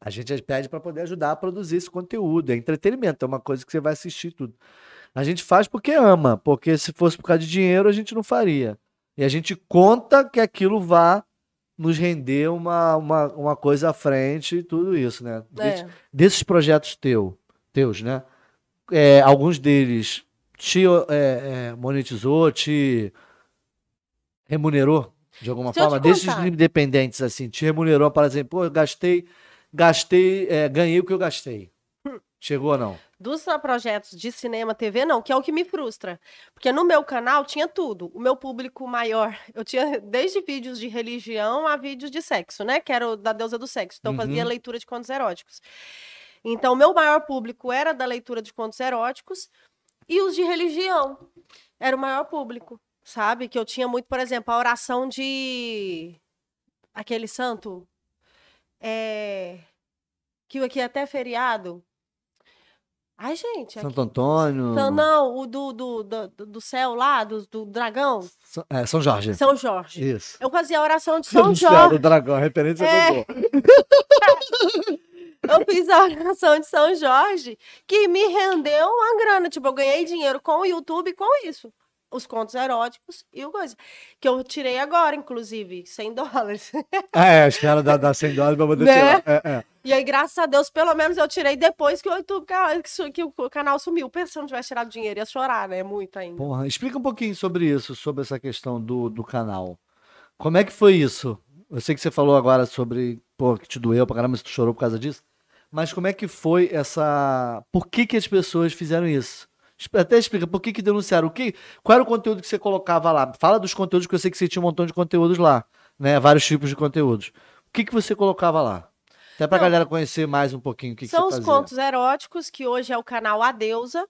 a gente pede pra poder ajudar a produzir esse conteúdo. É entretenimento, é uma coisa que você vai assistir tudo. A gente faz porque ama, porque se fosse por causa de dinheiro, a gente não faria. E a gente conta que aquilo vá nos render uma, uma, uma coisa à frente e tudo isso, né? É. desses projetos teu, teus, né? É, alguns deles te é, é, monetizou, te remunerou de alguma Se forma? Desses independentes, assim, te remunerou, por exemplo, pô, eu gastei, gastei, é, ganhei o que eu gastei. Chegou ou não? Dos projetos de cinema, TV, não, que é o que me frustra. Porque no meu canal tinha tudo. O meu público maior, eu tinha desde vídeos de religião a vídeos de sexo, né? Que era o da deusa do sexo. Então, eu fazia Uhum. leitura de contos eróticos. Então, o meu maior público era da leitura de contos eróticos e os de religião. Era o maior público, sabe? Que eu tinha muito, por exemplo, a oração de. Aquele santo. É... Que aqui é até feriado. Ai, gente. Santo Antônio. Não, não, o do, do, do, do céu lá, do, do dragão, São, é, São Jorge. São Jorge. Isso. Eu fazia a oração de [LAUGHS] São Jorge. do dragão, a referência É. [LAUGHS] Eu fiz a oração de São Jorge, que me rendeu uma grana. Tipo, eu ganhei dinheiro com o YouTube com isso. Os contos eróticos e o coisa. Que eu tirei agora, inclusive, 100 dólares. Ah, é, os caras dá, dá 100 dólares pra poder Né? tirar. É, é. E aí, graças a Deus, pelo menos eu tirei depois que o YouTube, que que o canal sumiu. Pensando não tivesse tirado dinheiro, ia chorar, né? Muito ainda. Porra, explica um pouquinho sobre isso, sobre essa questão do, do canal. Como é que foi isso? Eu sei que você falou agora sobre, pô, que te doeu pra caramba, se tu chorou por causa disso. Mas como é que foi essa. Por que, que as pessoas fizeram isso? Até explica, por que, que denunciaram? O que, qual era o conteúdo que você colocava lá? Fala dos conteúdos, que eu sei que você tinha um montão de conteúdos lá, né? Vários tipos de conteúdos. O que, que você colocava lá? Até pra Não. galera conhecer mais um pouquinho o que, São os contos eróticos, que hoje é o canal A Deusa.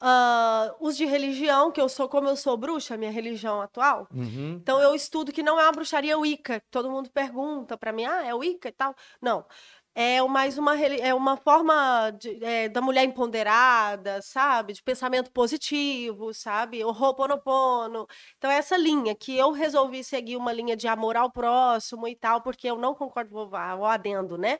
Ah, os de religião, que eu sou, como eu sou bruxa, minha religião atual. Uhum. Então eu estudo que não é uma bruxaria Wicca. Todo mundo pergunta pra mim, ah, é Wicca e tal. Não. É mais uma, é uma forma de- é, da mulher empoderada, sabe? De pensamento positivo, sabe? O Ho'oponopono. Então, é essa linha que eu resolvi seguir uma linha de amor ao próximo e tal, porque eu não concordo, vou vou- vou adendo, né?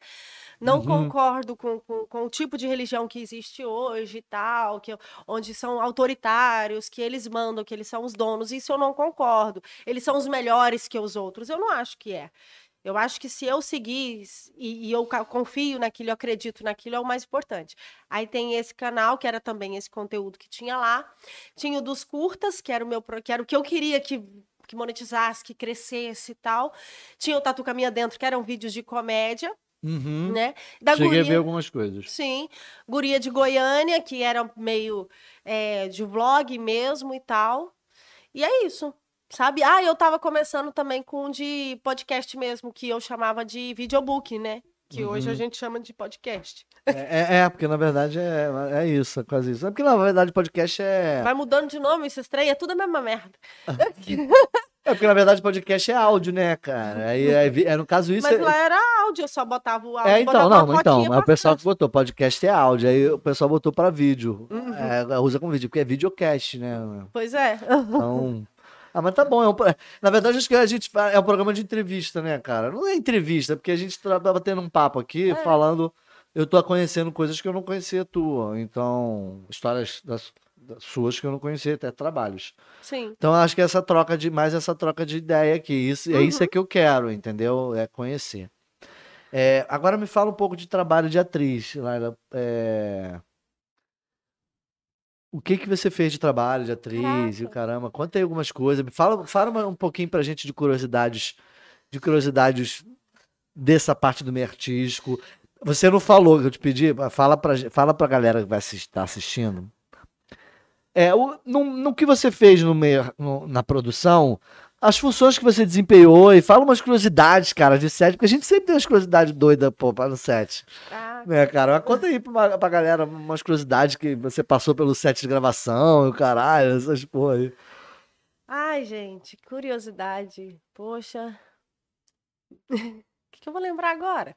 Não Uhum. concordo com, com, com o tipo de religião que existe hoje e tal, que, onde são autoritários, que eles mandam, que eles são os donos. Isso eu não concordo. Eles são os melhores que os outros. Eu não acho que é. Eu acho que se eu seguir e, e eu confio naquilo, eu acredito naquilo, é o mais importante. Aí tem esse canal, que era também esse conteúdo que tinha lá. Tinha o dos curtas, que era o meu, que era o que eu queria que que monetizasse, que crescesse e tal. Tinha o Tatu Caminha Dentro, que eram vídeos de comédia, Uhum. né? Da Cheguei a guria- ver algumas coisas. Sim, Guria de Goiânia, que era meio eh, de vlog mesmo e tal. E é isso, sabe? Ah, eu tava começando também com um de podcast mesmo, que eu chamava de videobook, né? Que hoje a Uhum. gente chama de podcast. É, é, é, porque na verdade é, é isso, é quase isso. É porque na verdade podcast é. Vai mudando de nome, se estreia, é tudo a mesma merda. [LAUGHS] É porque na verdade podcast é áudio, né, cara? Aí, é, vi- é, no caso isso. Mas é- lá era áudio, eu só botava o áudio. É, então, não, então, mas o pessoal que botou podcast é áudio, aí o pessoal botou pra vídeo. Uhum. É, usa como vídeo, porque é videocast, né? Pois é. Então. Ah, mas tá bom. É um na verdade, acho que a gente é um programa de entrevista, né, cara? Não é entrevista, porque a gente tá batendo um papo aqui É. falando. Eu tô conhecendo coisas que eu não conhecia tua. Então, histórias das, das suas que eu não conhecia, até trabalhos. Sim. Então, acho que essa troca de. Mais essa troca de ideia aqui. Isso, É isso Uhum. é que eu quero, entendeu? É conhecer. É, agora me fala um pouco de trabalho de atriz, Laila. É, O que que você fez de trabalho de atriz e o caramba? Conta aí algumas coisas. Fala, fala um pouquinho pra gente de curiosidades, de curiosidades dessa parte do meio artístico. Você não falou que eu te pedi, fala pra, fala pra galera que vai estar assistindo. É, o, no, no que você fez no meio, no- na produção, as funções que você desempenhou e fala umas curiosidades, cara, de set, porque a gente sempre tem umas curiosidades doidas, pô, pra no set. Ah, Né, cara? Mas conta aí pra, pra galera umas curiosidades que você passou pelo set de gravação e o caralho, essas porra aí. Ai, gente, curiosidade. Poxa. [LAUGHS] O que, que eu vou lembrar agora?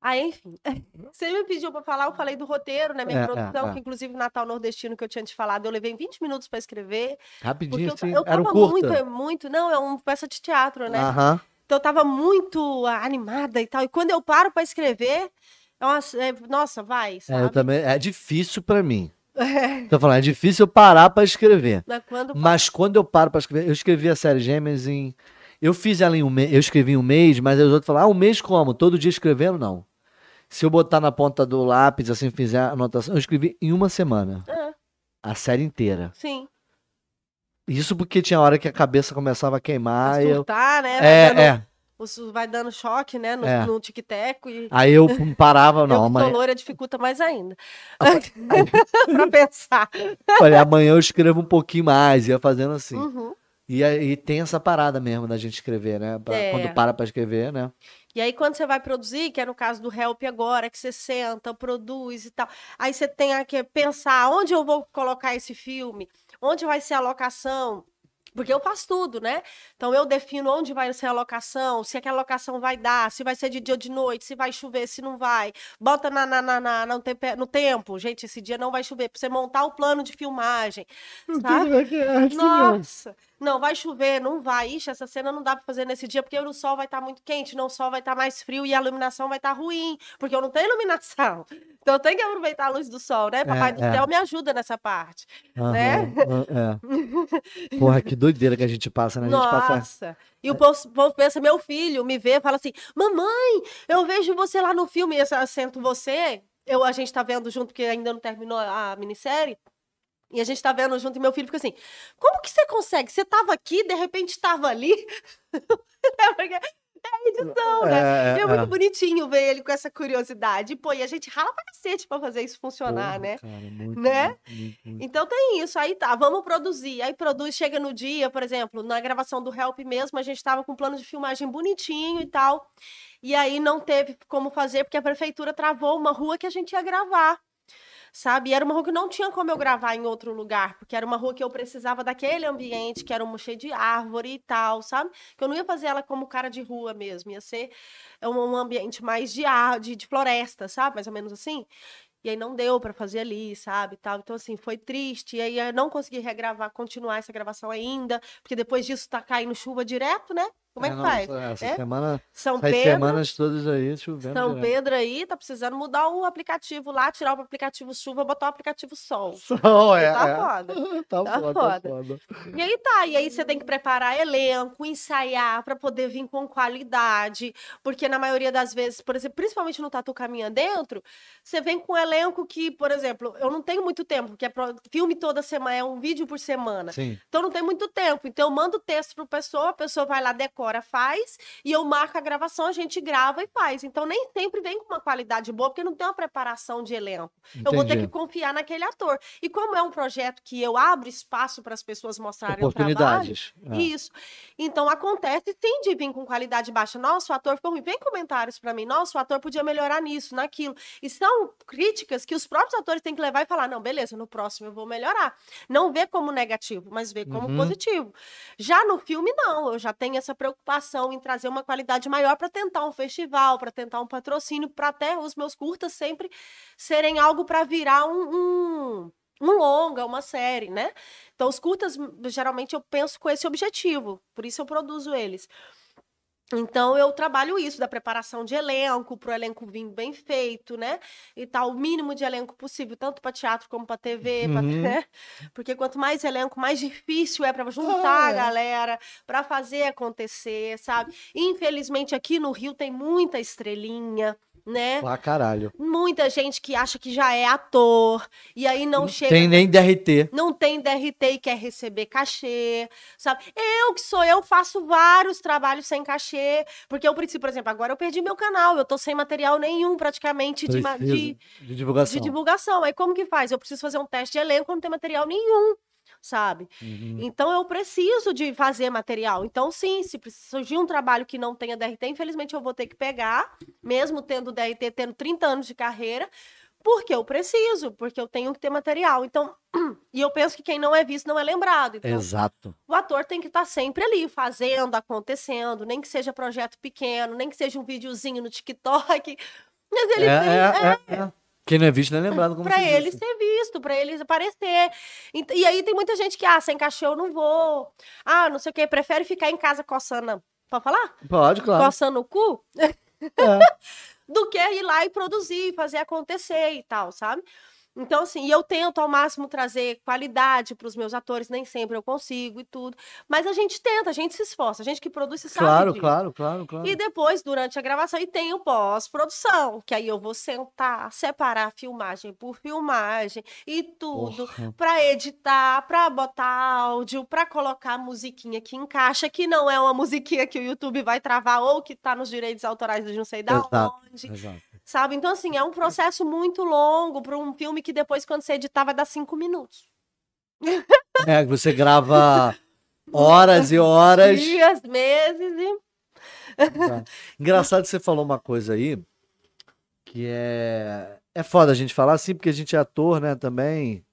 Ah, enfim. [LAUGHS] Você me pediu pra falar, eu falei do roteiro, né? Minha É, é, produção, é. que inclusive Natal Nordestino que eu tinha te falado, eu levei 20 minutos pra escrever. Porque Rapidinho, eu, assim, eu era um tava curta. muito, é muito. Não, é uma peça de teatro, né? Aham. Então eu tava muito ah, animada e tal. E quando eu paro pra escrever, é uma- é- nossa, vai, É, eu sabe? também, é difícil pra mim. [LAUGHS] Tô falando, é difícil eu parar pra escrever. Mas quando Mas quando eu paro pra escrever, eu escrevi a série Gêmeas em. Eu fiz ela em um mês, eu escrevi em um mês, mas aí os outros falaram, ah, um mês como? Todo dia escrevendo? Não. Se eu botar na ponta do lápis, assim, fizer a anotação, eu escrevi em uma semana. Ah, A série inteira. sim. Isso porque tinha hora que a cabeça começava a queimar. e eu... Surtar, né? Vai É, dando- é. os- vai dando choque, né? No, É. no tic-teco. E Aí eu parava, não, [LAUGHS] sou amanhã, loira dificulta mais ainda. [LAUGHS] pra pensar. olha, amanhã eu escrevo um pouquinho mais, ia fazendo assim. Uhum. E aí tem essa parada mesmo da gente escrever, né? Pra- É. Quando para pra escrever, né? E aí, quando você vai produzir, que é no caso do Help agora, que você senta, produz e tal, aí você tem que pensar onde eu vou colocar esse filme, onde vai ser a locação. Porque eu faço tudo, né? Então eu defino onde vai ser a locação, se aquela locação vai dar, se vai ser de dia ou de noite, se vai chover, se não vai. Bota na, na, na, na- no, tempe- no tempo. Gente, esse dia não vai chover, pra você montar o plano de filmagem. Sabe? Nossa! Não, vai chover, não vai. Ixi, essa cena não dá pra fazer nesse dia, porque o sol vai estar muito quente, não, o sol vai estar mais frio e a iluminação vai estar ruim, porque eu não tenho iluminação. [LAUGHS] Então eu tenho que aproveitar a luz do sol, né? Papai do é. céu me ajuda nessa parte. né? Aham, é. Porra, que doideira que a gente passa, né? A gente passa. Nossa! E o povo, o povo pensa, meu filho me vê, fala assim: Mamãe, eu vejo você lá no filme, esse assento você. Eu, a gente tá vendo junto, porque ainda não terminou a minissérie. E a gente tá vendo junto, e meu filho fica assim: Como que você consegue? Você tava aqui, de repente tava ali. [LAUGHS] é é edição, né? É, E é, é muito é. bonitinho ver ele com essa curiosidade. Pô, e a gente rala pra cacete pra fazer isso funcionar, Porra, né? cara, muito, Né? muito, muito. Então tem isso, aí tá, vamos produzir. Aí produz, chega no dia, por exemplo, na gravação do Help mesmo, a gente tava com um plano de filmagem bonitinho e tal. E aí não teve como fazer, porque a prefeitura travou uma rua que a gente ia gravar sabe? E era uma rua que não tinha como eu gravar em outro lugar, porque era uma rua que eu precisava daquele ambiente, que era um cheio de árvore e tal, sabe? Que eu não ia fazer ela como cara de rua mesmo, ia ser um, ambiente mais de, ar, de, de floresta, sabe? Mais ou menos assim. E aí não deu para fazer ali, sabe, tal. Então assim, foi triste. E aí eu não consegui regravar, continuar essa gravação ainda, porque depois disso tá caindo chuva direto, né? Como é, é que faz? Essa é? semana, São Pedro, semanas todas aí chovendo. São direto. Pedro aí tá precisando mudar o aplicativo lá, tirar o aplicativo chuva, botar o aplicativo sol. [LAUGHS] Sol, é. Tá é. foda. [LAUGHS] tá, tá, foda, foda. tá foda. E aí tá, e aí você tem que preparar elenco, ensaiar para poder vir com qualidade, porque na maioria das vezes, por exemplo, principalmente no Tatu Caminha Dentro, você vem com um elenco que, por exemplo, eu não tenho muito tempo, porque é filme toda semana, é um vídeo por semana. Sim. Então não tem muito tempo. Então eu mando o texto pro pessoa, a pessoa vai lá, decora, faz, e eu marco a gravação, a gente grava e faz. Então nem sempre vem com uma qualidade boa, porque não tem uma preparação de elenco. Entendi. Eu vou ter que confiar naquele ator. E como é um projeto que eu abro espaço para as pessoas mostrarem o trabalho, é. isso. Então acontece sim de vir com qualidade baixa. Nossa, o ator ficou ruim. Vem comentários para mim. Nossa, o ator podia melhorar nisso, naquilo. E são críticas que os próprios atores têm que levar e falar: não, beleza, no próximo eu vou melhorar. Não vê como negativo, mas vê como uhum. positivo. Já no filme, não. Eu já tenho essa preocupação em trazer uma qualidade maior para tentar um festival, para tentar um patrocínio, para até os meus curtas sempre serem algo para virar um, um, um longa, uma série, né? Então, os curtas, geralmente, eu penso com esse objetivo, por isso eu produzo eles. Então eu trabalho isso da preparação de elenco, para o elenco vir bem feito, né? E tal, o mínimo de elenco possível, tanto para teatro como para TV, uhum. pra, [LAUGHS] né? Porque quanto mais elenco, mais difícil é para juntar ah, a galera, para fazer acontecer, sabe? Infelizmente aqui no Rio tem muita estrelinha, né? Lá caralho. Muita gente que acha que já é ator e aí não, não chega. Tem nem DRT. Não tem DRT e quer receber cachê, sabe? Eu que sou eu faço vários trabalhos sem cachê, porque eu preciso, por exemplo, agora eu perdi meu canal, eu tô sem material nenhum praticamente de, de, de, divulgação. De divulgação. Aí como que faz? Eu preciso fazer um teste de elenco, não tem material nenhum sabe? Uhum. Então eu preciso de fazer material. Então, sim, se surgir um trabalho que não tenha DRT, infelizmente eu vou ter que pegar, mesmo tendo DRT, tendo 30 anos de carreira, porque eu preciso, porque eu tenho que ter material. Então, [CLEARS THROAT] e eu penso que quem não é visto não é lembrado. Então, Exato. O ator tem que estar tá sempre ali, fazendo, acontecendo, nem que seja projeto pequeno, nem que seja um videozinho no TikTok. [LAUGHS] Mas ele é, tem. É, é, é. Quem não é visto não é lembrado como Pra ele ser visto, pra ele aparecer. E, e, aí tem muita gente que, ah, sem cachorro eu não vou. Ah, não sei o quê, prefere ficar em casa coçando. Pode falar? Pode, claro. Coçando o cu? É. [LAUGHS] Do que ir lá e produzir, fazer acontecer e tal, sabe? Então, assim, eu tento ao máximo trazer qualidade para os meus atores, nem sempre eu consigo e tudo. Mas a gente tenta, a gente se esforça, a gente que produz se sabe. Claro, disso. claro, claro, claro. E depois, durante a gravação, e tem o pós-produção, que aí eu vou sentar, separar filmagem por filmagem e tudo, para editar, para botar áudio, para colocar a musiquinha que encaixa, que não é uma musiquinha que o YouTube vai travar ou que está nos direitos autorais de não sei da exato, onde. Exato sabe? Então, assim, é um processo muito longo para um filme que depois, quando você editar, vai dar cinco minutos. É, você grava [LAUGHS] horas e horas. Dias, meses e. Tá. Engraçado que você falou uma coisa aí que é. É foda a gente falar assim, porque a gente é ator, né, também.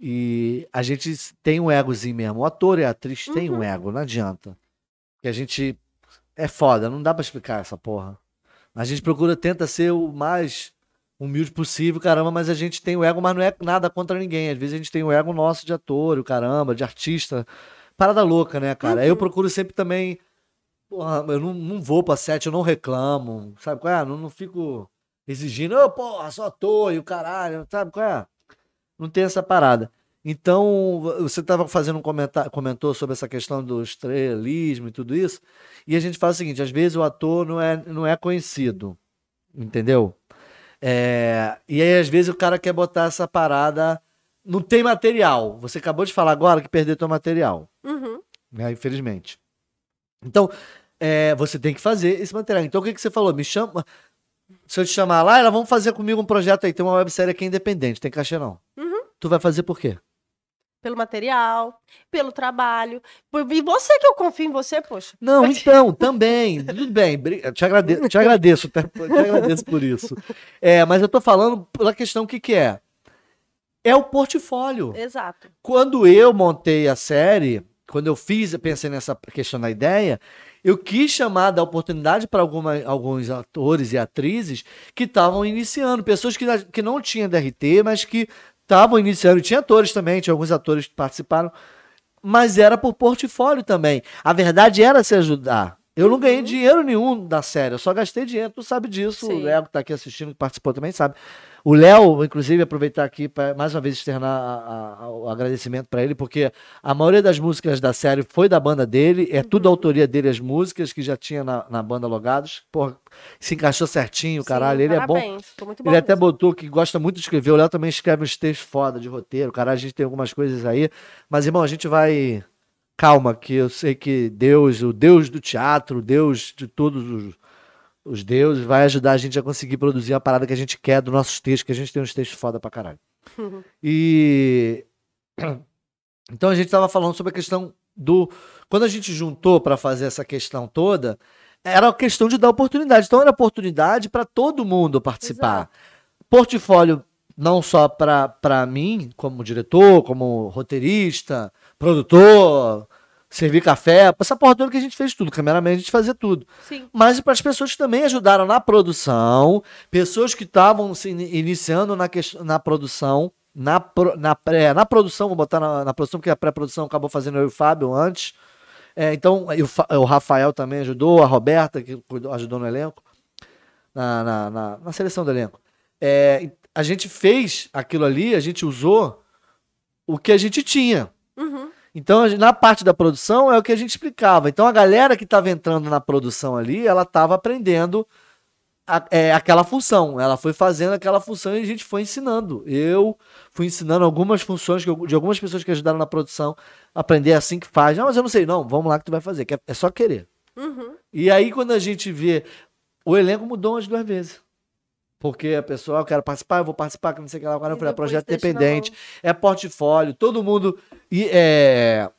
E a gente tem um egozinho mesmo. O ator e a atriz uhum. tem um ego, não adianta. Que a gente. É foda, não dá pra explicar essa porra. A gente procura, tenta ser o mais humilde possível, caramba, mas a gente tem o ego, mas não é nada contra ninguém. Às vezes a gente tem o ego nosso de ator, o caramba, de artista. Parada louca, né, cara? Uhum. Aí eu procuro sempre também. Porra, eu não, não vou pra set, eu não reclamo. Sabe qual é? Não, não fico exigindo, ô, oh, porra, só ator e o caralho, sabe qual é? Não tem essa parada. Então, você estava fazendo um comentário, comentou sobre essa questão do estrelismo e tudo isso, e a gente fala o seguinte: às vezes o ator não é, não é conhecido, entendeu? É, e aí, às vezes, o cara quer botar essa parada. Não tem material. Você acabou de falar agora que perdeu teu material. Uhum. Né, infelizmente. Então, é, você tem que fazer esse material. Então, o que, que você falou? Me chama. Se eu te chamar lá, ela vamos fazer comigo um projeto aí. Tem uma websérie aqui independente, tem cachê não. Uhum. Tu vai fazer por quê? Pelo material, pelo trabalho. E você que eu confio em você, poxa. Não, [LAUGHS] então, também. Tudo bem. Te agradeço, te agradeço, te agradeço por isso. É, mas eu tô falando pela questão que que é. É o portfólio. Exato. Quando eu montei a série, quando eu fiz, pensei nessa questão da ideia, eu quis chamar da oportunidade para alguns atores e atrizes que estavam iniciando, pessoas que, que não tinham DRT, mas que estavam iniciando. Tinha atores também, tinha alguns atores que participaram, mas era por portfólio também. A verdade era se ajudar. Eu não ganhei dinheiro nenhum da série, eu só gastei dinheiro, tu sabe disso, Sim. o Léo que tá aqui assistindo, que participou também, sabe. O Léo, inclusive, aproveitar aqui para mais uma vez externar a, a, o agradecimento para ele, porque a maioria das músicas da série foi da banda dele, é tudo uhum. autoria dele, as músicas que já tinha na, na banda Logados. Porra, se encaixou certinho, Sim, caralho. Ele parabéns. é bom. bom ele até botou que gosta muito de escrever. O Léo também escreve uns textos foda de roteiro. Caralho, a gente tem algumas coisas aí. Mas, irmão, a gente vai. Calma, que eu sei que Deus, o Deus do teatro, o Deus de todos os os deuses, vai ajudar a gente a conseguir produzir a parada que a gente quer dos nossos textos, que a gente tem uns textos foda pra caralho. Uhum. [LAUGHS] E. [CLEARS THROAT] Então a gente tava falando sobre a questão do. Quando a gente juntou para fazer essa questão toda, era a questão de dar oportunidade. Então era oportunidade para todo mundo participar. Exato. Portfólio não só para mim, como diretor, como roteirista, produtor, servir café, essa porra toda que a gente fez tudo, cameraman, a gente fazia tudo. Sim. Mas para as pessoas que também ajudaram na produção, pessoas que estavam se iniciando na, na produção, na, pro, na, pré, na produção, vou botar na, na produção, porque a pré-produção acabou fazendo eu e o Fábio antes. É, então, o, o, Rafael também ajudou, a Roberta, que ajudou no elenco, na, na, na, na seleção do elenco. É, a gente fez aquilo ali, a gente usou o que a gente tinha. Uhum. Então, na parte da produção, é o que a gente explicava. Então, a galera que estava entrando na produção ali, ela estava aprendendo a, é, aquela função. Ela foi fazendo aquela função e a gente foi ensinando. Eu fui ensinando algumas funções eu, de algumas pessoas que ajudaram na produção, aprender assim que faz. Não, mas eu não sei. Não, vamos lá que tu vai fazer. É, é só querer. Uhum. E aí, quando a gente vê. O elenco mudou umas duas vezes. Porque a pessoa, ah, eu quero participar, eu vou participar, que não sei o que lá. Agora eu falei, é projeto dependente, é portfólio, todo mundo é,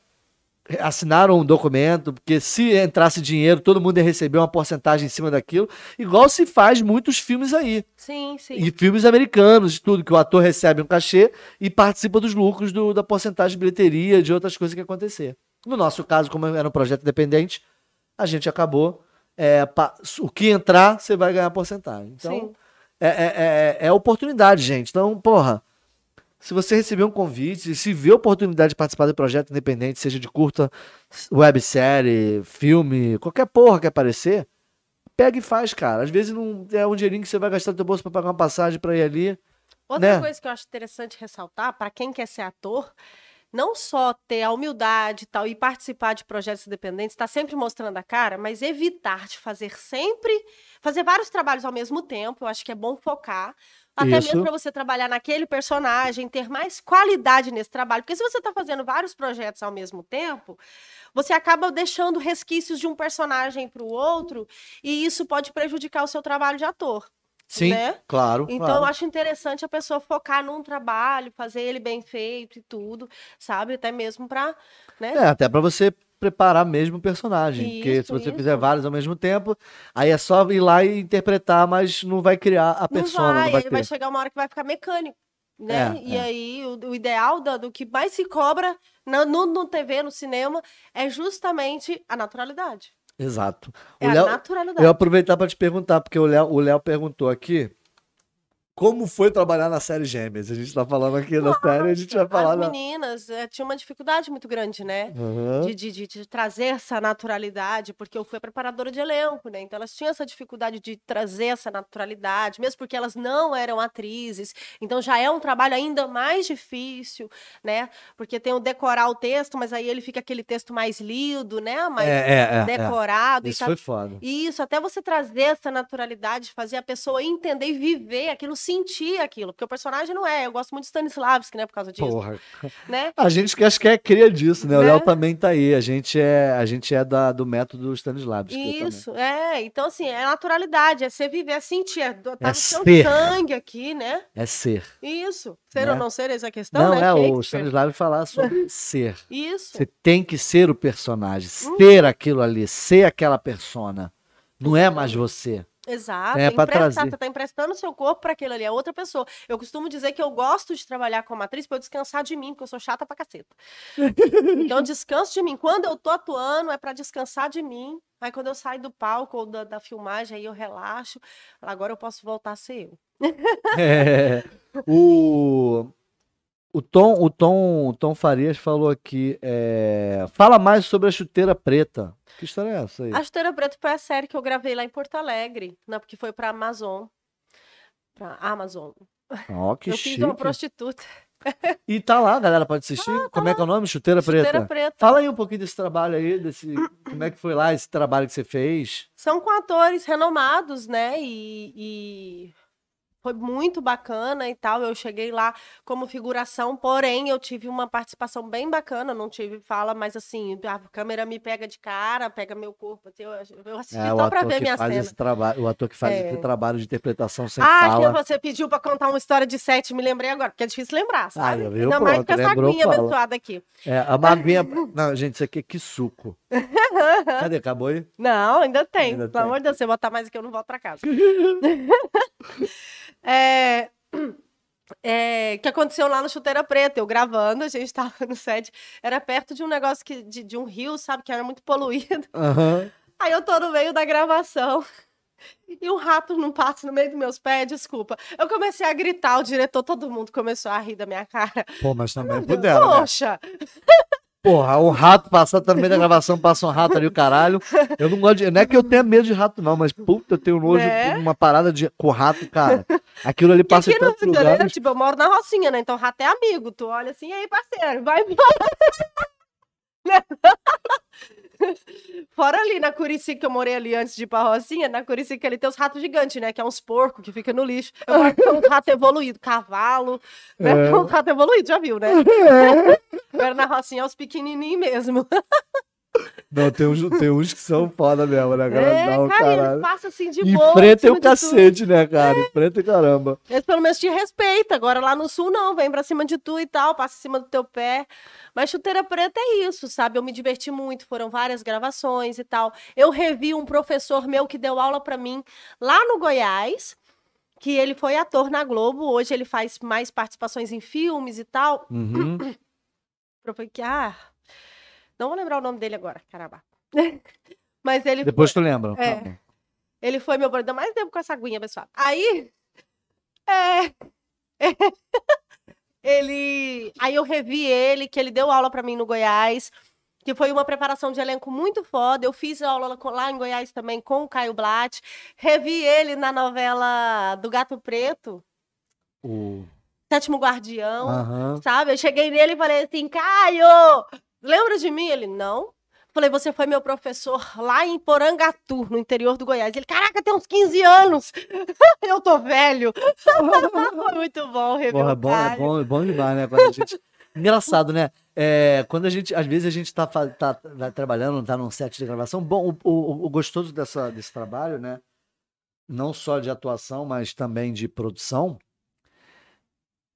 assinaram um documento, porque se entrasse dinheiro, todo mundo ia receber uma porcentagem em cima daquilo, igual se faz muitos filmes aí. Sim, sim. E filmes americanos, tudo, que o ator recebe um cachê e participa dos lucros do, da porcentagem de bilheteria, de outras coisas que acontecer. No nosso caso, como era um projeto independente, a gente acabou. É, o que entrar, você vai ganhar porcentagem. Então, sim é, é, é, é oportunidade, gente. Então, porra, se você receber um convite, se vê oportunidade de participar de projeto independente, seja de curta, websérie, filme, qualquer porra que aparecer, pega e faz, cara. Às vezes não é um dinheirinho que você vai gastar no teu bolso para pagar uma passagem para ir ali. Outra né? coisa que eu acho interessante ressaltar, para quem quer ser ator, não só ter a humildade e tal e participar de projetos independentes, estar tá sempre mostrando a cara, mas evitar de fazer sempre, fazer vários trabalhos ao mesmo tempo. Eu acho que é bom focar. Até Isso. mesmo para você trabalhar naquele personagem, ter mais qualidade nesse trabalho. Porque se você está fazendo vários projetos ao mesmo tempo, você acaba deixando resquícios de um personagem para o outro, e isso pode prejudicar o seu trabalho de ator. Sim, né? claro. Então claro. eu acho interessante a pessoa focar num trabalho, fazer ele bem feito e tudo, sabe? Até mesmo para, né? É, até para você preparar mesmo o personagem, isso, porque se você isso. fizer vários ao mesmo tempo, aí é só ir lá e interpretar, mas não vai criar a persona, não vai, não vai, vai chegar uma hora que vai ficar mecânico. Né? É, e é. aí, o, o ideal do, do, que mais se cobra no, no, no TV, no cinema, é justamente a naturalidade. Exato. É o Léo, naturalidade. Eu aproveitar para te perguntar, porque o Léo, o Léo perguntou aqui como foi trabalhar na série Gêmeas? A gente tá falando aqui Nossa, da série, a gente vai falar. As meninas é, tinham uma dificuldade muito grande, né? Uhum. De, de, de, de, trazer essa naturalidade, porque eu fui preparadora de elenco, né? Então elas tinham essa dificuldade de trazer essa naturalidade, mesmo porque elas não eram atrizes. Então já é um trabalho ainda mais difícil, né? Porque tem o decorar o texto, mas aí ele fica aquele texto mais lido, né? Mais é, é, é decorado. Isso tá... foi foda. Isso, até você trazer essa naturalidade, fazer a pessoa entender e viver aquilo senti aquilo, porque o personagem não é. Eu gosto muito de Stanislavski, né, por causa disso, Porra. né? A gente que acho que é cria disso, né? O Né? Léo também tá aí. A gente é, a gente é da, do método Stanislavski. Isso, é. Então, assim, é naturalidade, é você viver, é sentir, é, tá É no seu ser. sangue aqui, né? É ser. Isso. Ser Né? ou não ser, essa é a questão, Não, né? é o. Stanislavski falar sobre [LAUGHS] ser. Isso. Você tem que ser o personagem, Uhum. ser aquilo ali, ser aquela persona. Não é mais você. Exato. É, pra emprestar, trazer. Você tá emprestando o seu corpo para aquilo ali, é outra pessoa. Eu costumo dizer que eu gosto de trabalhar como atriz para eu descansar de mim, porque eu sou chata pra caceta. então, [LAUGHS] descanso de mim. Quando eu tô atuando, é para descansar de mim. Aí, quando eu saio do palco ou da, da filmagem, aí eu relaxo. Agora eu posso voltar a ser eu. É, o, o, Tom, o, Tom, o Tom Farias falou aqui. é, fala mais sobre a chuteira preta. Que história é essa aí? A Chuteira Preta foi a série que eu gravei lá em Porto Alegre, né? Porque foi pra Amazon. Pra Amazon. Ó, que eu chique. fiz uma prostituta. E tá lá, galera pode assistir. Como é que é o nome? Chuteira Preta. Chuteira Preta. Fala aí um pouquinho desse trabalho aí, desse, [CLEARS THROAT] como é que foi lá esse trabalho que você fez. São com atores renomados, né? E, e foi muito bacana e tal. Eu cheguei lá como figuração, porém eu tive uma participação bem bacana. Não tive fala, mas assim, a câmera me pega de cara, pega meu corpo. assim, Eu, eu assisti É, só pra ator ver minha faz cena. esse trabalho, o ator que faz É. esse trabalho de interpretação sem Ah, fala. que você pediu pra contar uma história de sete, me lembrei agora, porque é difícil lembrar, sabe? eu vi, Ainda mais pronto, com essa aguinha fala. abençoada aqui. É, a maguinha. Não, gente, isso aqui é que suco. [LAUGHS] Cadê? Acabou aí? Não, ainda tem. Ainda Pelo tem. amor de Deus, se eu botar mais aqui, eu não volto pra casa. [LAUGHS] é, [CLEARS THROAT] é, que aconteceu lá no Chuteira Preta, eu gravando, a gente [LAUGHS] tava no set, era perto de um negócio que, de, de um rio, sabe, que era muito poluído. Aham. Aí eu tô no meio da gravação. [LAUGHS] E um rato não passa no meio dos meus pés, desculpa. Eu comecei a gritar, o diretor, todo mundo começou a rir da minha cara. Pô, mas também puderam, né? Poxa! Porra, um rato passando também da gravação, passa um rato ali, o caralho. Eu não gosto de. Não é que eu tenha medo de rato, não, mas puta, eu tenho nojo Né? de uma parada de, com rato, cara. Aquilo ali passa em tantos Janeiro, lugares. tipo, eu moro na Rocinha, né? Então rato é amigo. Tu olha assim, e aí, parceiro, vai embora. Né? [LAUGHS] Fora ali na Curicica, que eu morei ali antes de ir pra Rocinha, na Curicica ali tem os ratos gigantes, né? Que é uns porcos que fica no lixo. Eu gosto de ter uns [LAUGHS] ratos evoluídos, cavalo, né? É. Uns ratos evoluídos, já viu, né? [LAUGHS] Agora na Rocinha é os pequenininhos mesmo. Não, tem uns, tem uns que são foda mesmo, né, cara? É, Não, cara, ele caralho. passa assim de E boa. frente é o cacete, né, cara? E frente é caramba. Eles pelo menos te respeitam. Agora lá no sul, não. Vem pra cima de tu e tal, passa em cima do teu pé. Mas chuteira preta é isso, sabe? Eu me diverti muito. Foram várias gravações e tal. Eu revi um professor meu que deu aula pra mim lá no Goiás. Que ele foi ator na Globo. Hoje ele faz mais participações em filmes e tal. Uhum. [CLEARS THROAT] Falei que, ah, não vou lembrar o nome dele agora, caramba. [LAUGHS] Mas ele Depois tu lembra. É. Tá. Ele foi meu ainda mais tempo com essa aguinha, pessoal. Aí, é, [LAUGHS] ele, aí eu revi ele, que ele deu aula pra mim no Goiás, que foi uma preparação de elenco muito foda. Eu fiz aula lá- em Goiás também com o Caio Blatt. Revi ele na novela do Gato Preto, O... Sétimo Guardião, Aham. sabe? Eu cheguei nele e falei assim, Caio, lembra de mim? Ele, não. Falei, você foi meu professor lá em Porangatu, no interior do Goiás. Ele, caraca, tem uns 15 anos. [LAUGHS] Eu tô velho. [LAUGHS] Muito bom, rever Porra, é bom, é bom, é bom demais, né? Quando a gente... [LAUGHS] Engraçado, né? É, quando a gente, às vezes a gente tá, tá, tá trabalhando, tá num set de gravação. Bom, o, o- o gostoso dessa, desse trabalho, né? Não só de atuação, mas também de produção,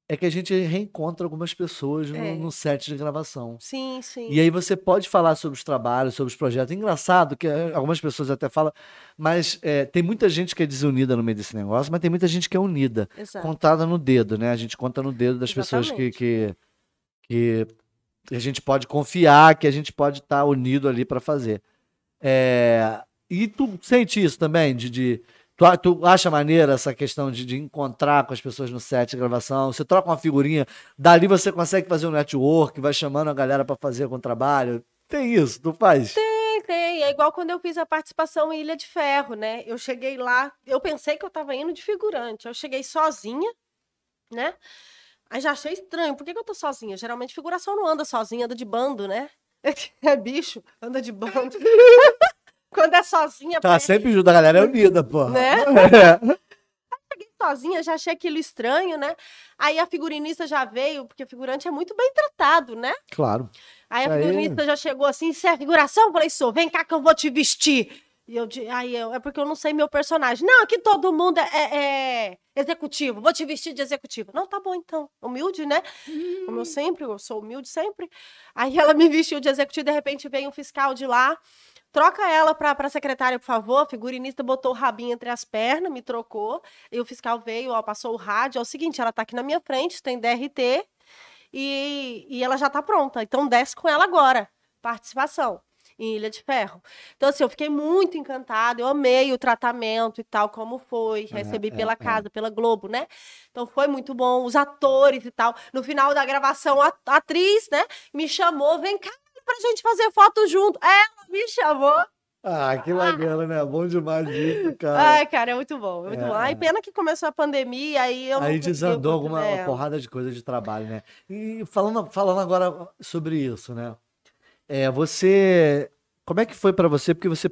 é que a gente reencontra algumas pessoas no, É. no set de gravação. Sim, sim. E aí você pode falar sobre os trabalhos, sobre os projetos. Engraçado que eh, algumas pessoas até falam, mas eh, tem muita gente que é desunida no meio desse negócio, mas tem muita gente que é unida Exato. contada no dedo, né? A gente conta no dedo das pessoas que, Exatamente. que, que a gente pode confiar, que a gente pode estar unido ali para fazer. É, e tu sente isso também? De, de- tu, tu acha maneira essa questão de, de encontrar com as pessoas no set de gravação? Você troca uma figurinha, dali você consegue fazer um network, vai chamando a galera para fazer algum trabalho? Tem isso, tu faz? Tem, tem. É igual quando eu fiz a participação em Ilha de Ferro, né? Eu cheguei lá, eu pensei que eu tava indo de figurante. Eu cheguei sozinha, né? Aí já achei estranho. Por que, que eu tô sozinha? Geralmente figuração não anda sozinha, anda de bando, né? [LAUGHS] É bicho, anda de bando. [LAUGHS] quando é sozinha, Tá parece sempre junto, a galera é unida, pô. Né? [LAUGHS] É. sozinha, já achei aquilo estranho, né? Aí a figurinista já veio, porque o figurante é muito bem tratado, né? Claro. Aí a Isso aí- figurinista já chegou assim, você é figuração? Eu falei, sou, vem cá que eu vou te vestir. E eu, aí eu, é porque eu não sei meu personagem. Não, aqui todo mundo é, é- é executivo, vou te vestir de executivo. Não, tá bom então. Humilde, né? Como eu sempre, eu sou humilde sempre. Aí ela me vestiu de executivo, de repente vem um fiscal de lá, troca ela pra, pra secretária, por favor. A figurinista botou o rabinho entre as pernas, me trocou. E o fiscal veio, ó, passou o rádio. É o seguinte, ela tá aqui na minha frente, tem DRT e, e ela já tá pronta. Então desce com ela agora. Participação em Ilha de Ferro. Então, assim, eu fiquei muito encantada, eu amei o tratamento e tal, como foi. Recebi é, pela é. casa, pela Globo, né? Então foi muito bom, os atores e tal. No final da gravação, a atriz, né, me chamou, vem cá pra gente fazer foto junto. Ela me chamou. Ah, que bacana, né? Bom demais isso, cara. Ai, cara, é muito bom, é muito É, bom. Ai, é. pena que começou a pandemia, aí eu Aí desandou alguma é. porrada de coisa de trabalho, né? E falando, falando agora sobre isso, né? É, você. Como é que foi pra você? Porque você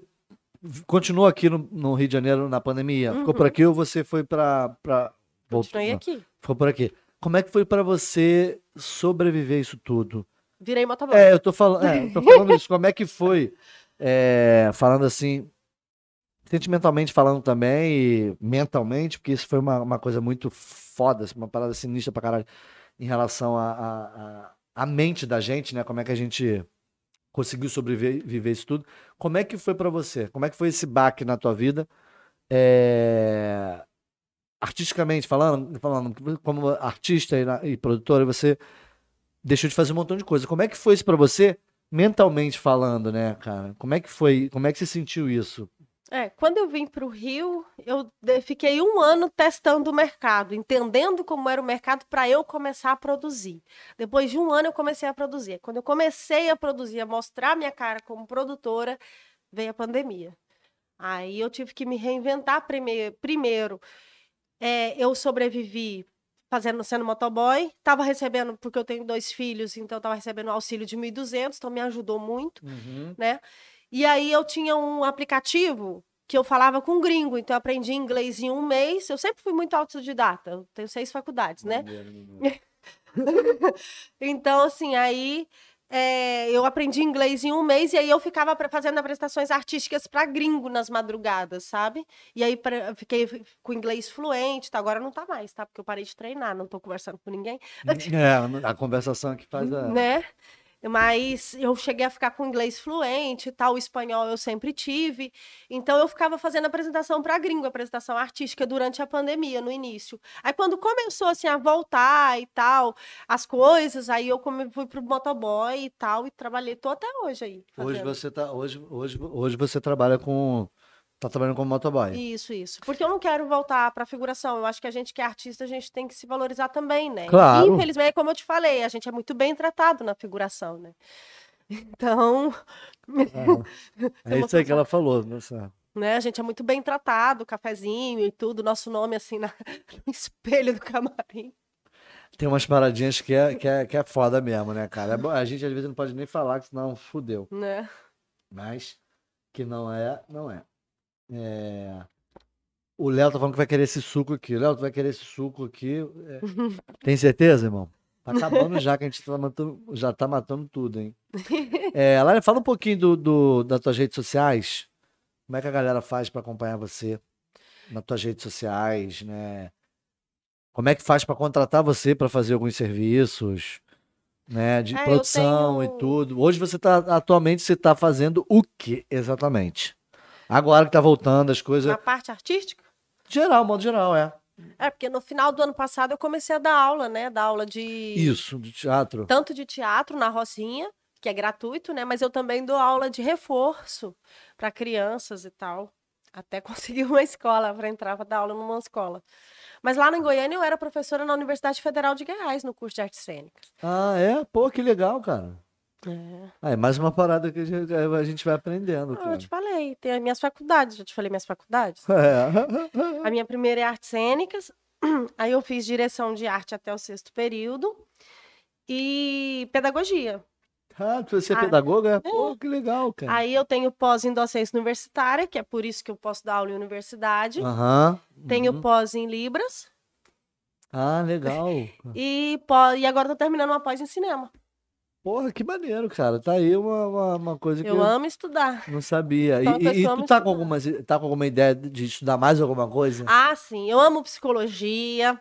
continuou aqui no, no Rio de Janeiro na pandemia. Ficou por aqui ou você foi pra. pra... Uhum. Continuei não, aqui. Ficou por aqui. Como é que foi pra você sobreviver isso tudo? Virei motoboy. É, eu tô falando, é, eu tô [LAUGHS] falando isso. Como é que foi? É, falando assim, sentimentalmente falando também e mentalmente, porque isso foi uma, uma coisa muito foda, assim, uma parada sinistra pra caralho em relação à a, a, a mente da gente, né? Como é que a gente conseguiu sobreviver viver isso tudo. Como é que foi pra você? Como é que foi esse baque na tua vida? É, Artisticamente falando, falando como artista e, na- e produtora, você deixou de fazer um montão de coisa. Como é que foi isso pra você, mentalmente falando, né, cara? Como é que foi? Como é que você sentiu isso? É, quando eu vim para o Rio, eu fiquei um ano testando o mercado, entendendo como era o mercado para eu começar a produzir. Depois de um ano, eu comecei a produzir. Quando eu comecei a produzir, a mostrar minha cara como produtora, veio a pandemia. Aí eu tive que me reinventar prime- primeiro. É, eu sobrevivi fazendo sendo motoboy, estava recebendo porque eu tenho dois filhos, então estava recebendo auxílio de 1.200, então me ajudou muito né? E aí eu tinha um aplicativo que eu falava com gringo, então eu aprendi inglês em um mês. Eu sempre fui muito autodidata, eu tenho seis faculdades, né? [LAUGHS] Então, assim, aí é, eu aprendi inglês em um mês e aí eu ficava fazendo apresentações artísticas para gringo nas madrugadas, sabe? E aí pra- eu fiquei com inglês fluente, tá? agora não tá mais, tá? Porque eu parei de treinar, não tô conversando com ninguém É, a conversação que faz a. né? Mas eu cheguei a ficar com inglês fluente e tal, o espanhol eu sempre tive. Então eu ficava fazendo apresentação para gringo, apresentação artística durante a pandemia, no início. Aí quando começou assim a voltar e tal, as coisas, aí eu fui pro motoboy e tal e trabalhei, tô até hoje aí. Hoje fazendo. você tá. Hoje, hoje, hoje você trabalha com. Tá trabalhando como motoboy. Isso, isso. Porque eu não quero voltar pra figuração. Eu acho que a gente que é artista, a gente tem que se valorizar também, né? Claro. Infelizmente, como eu te falei, a gente é muito bem tratado na figuração, né? [LAUGHS] Então, É [LAUGHS] isso aí que ela falou. Nossa. né? A gente é muito bem tratado, cafezinho e tudo, nosso nome assim na- [LAUGHS] no espelho do camarim. Tem umas paradinhas que é, que é, que é foda mesmo, né, cara? É A gente às vezes não pode nem falar, que senão fudeu. Né? Mas que não é, não é. É, O Léo tá falando que vai querer esse suco aqui. Léo, tu vai querer esse suco aqui. É, Tem certeza, irmão? Tá acabando já, que a gente tá matando, já tá matando tudo, hein? [LAUGHS] É, Lara, fala um pouquinho do, do- das tuas redes sociais. Como é que a galera faz pra acompanhar você nas tuas redes sociais, né? Como é que faz pra contratar você pra fazer alguns serviços, né? De É, produção e tenho- tudo. Hoje você tá, atualmente você tá fazendo o que exatamente? Agora que tá voltando as coisas. Na parte artística? Geral, modo geral, é. É, porque no final do ano passado eu comecei a dar aula, né? Dar aula de. Isso, de teatro. Tanto de teatro na Rocinha, que é gratuito, né? Mas eu também dou aula de reforço para crianças e tal. Até [LAUGHS] conseguir uma escola para entrar para dar aula numa escola. Mas lá em Goiânia eu era professora na Universidade Federal de Goiás, no curso de artes cênicas. Ah, é? Pô, que legal, cara. É. Ah, é mais uma parada que a gente, gente vai aprendendo, Ah, eu te falei, tem as minhas faculdades, já te falei minhas faculdades. É. A minha primeira é artes cênicas, [CLEARS THROAT] aí eu fiz direção de arte até o sexto período e pedagogia. Ah, você é Ah, pedagoga? Pô, que legal, cara. Aí eu tenho pós em docência universitária, que é por isso que eu posso dar aula em universidade. Aham. Tenho uhum. pós em Libras. Ah, legal. E, pó- e agora tô terminando uma pós em cinema. Porra, que maneiro, cara. Tá aí uma, uma, uma coisa que Eu eu amo estudar. não sabia. E, uma e- e tu tá com, alguma, tá com alguma ideia de estudar mais alguma coisa? Ah, sim. Eu amo psicologia.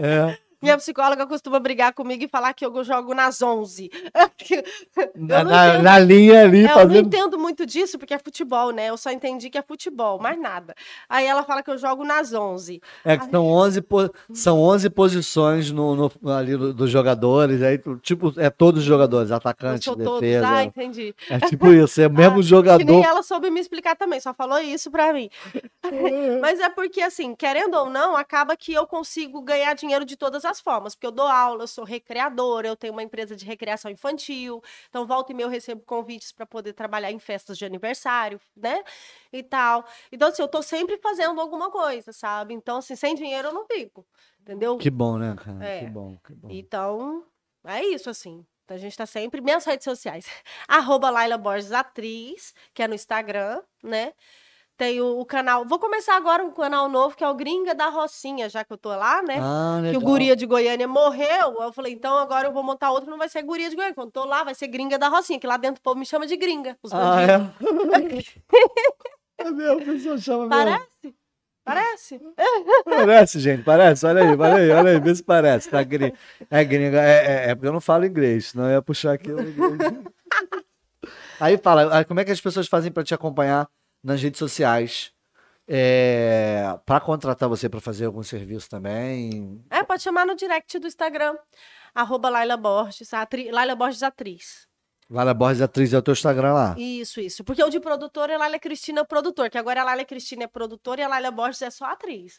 É. Minha psicóloga costuma brigar comigo e falar que eu jogo nas 11. [LAUGHS] Na, na- na linha ali, É, eu não fazendo. entendo muito disso, porque é futebol, né? Eu só entendi que é futebol, mais nada. Aí ela fala que eu jogo nas 11. É que são 11, po- são 11 posições no, no- ali do- dos jogadores. Aí, tipo, é todos os jogadores, Eu atacante, sou todos. defesa. Ah, entendi. É tipo isso, é o [LAUGHS] mesmo Que nem jogador. ela soube me explicar também, só falou isso pra mim. [LAUGHS] Mas é porque, assim, querendo ou não, acaba que eu consigo ganhar dinheiro de todas as formas. Porque eu dou aula, eu sou recreadora, eu tenho uma empresa de recreação infantil. Então, volta e meia eu recebo convites para poder trabalhar em festas de aniversário, né? E tal. Então, assim, eu tô sempre fazendo alguma coisa, sabe? Então, assim, sem dinheiro eu não fico. Entendeu? Que bom, né, cara? É. Que bom, que bom. Então, é isso, assim. Então, a gente tá sempre. Minhas redes sociais. [LAUGHS] Arroba Laila Borges Atriz, que é no Instagram, né? Tem o, o canal. Vou começar agora um canal novo, que é o Gringa da Rocinha, já que eu tô lá, né? Ah, que o Guria de Goiânia morreu. Eu falei, então agora eu vou montar outro, não vai ser Guria de Goiânia. Quando tô lá, vai ser Gringa da Rocinha, que lá dentro o povo me chama de Gringa. Os Ah, é? [LAUGHS] é mesmo, a pessoa chama mesmo. Parece? Parece? Parece, gente, parece. Olha aí, olha aí, olha aí, vê se parece. Tá gringa. É gringa, é, é, é porque eu não falo inglês, senão eu ia puxar aqui. o. [LAUGHS] Aí fala, aí como é que as pessoas fazem pra te acompanhar nas redes sociais? É, para contratar você pra fazer algum serviço também? É, pode chamar no direct do Instagram. Arroba Laila Borges, atri... Laila Borges Atriz. Laila Borges Atriz é o teu Instagram lá. Isso, isso. Porque o de produtor é Laila Cristina produtor, que agora a Laila Cristina é produtora e a Laila Borges é só atriz.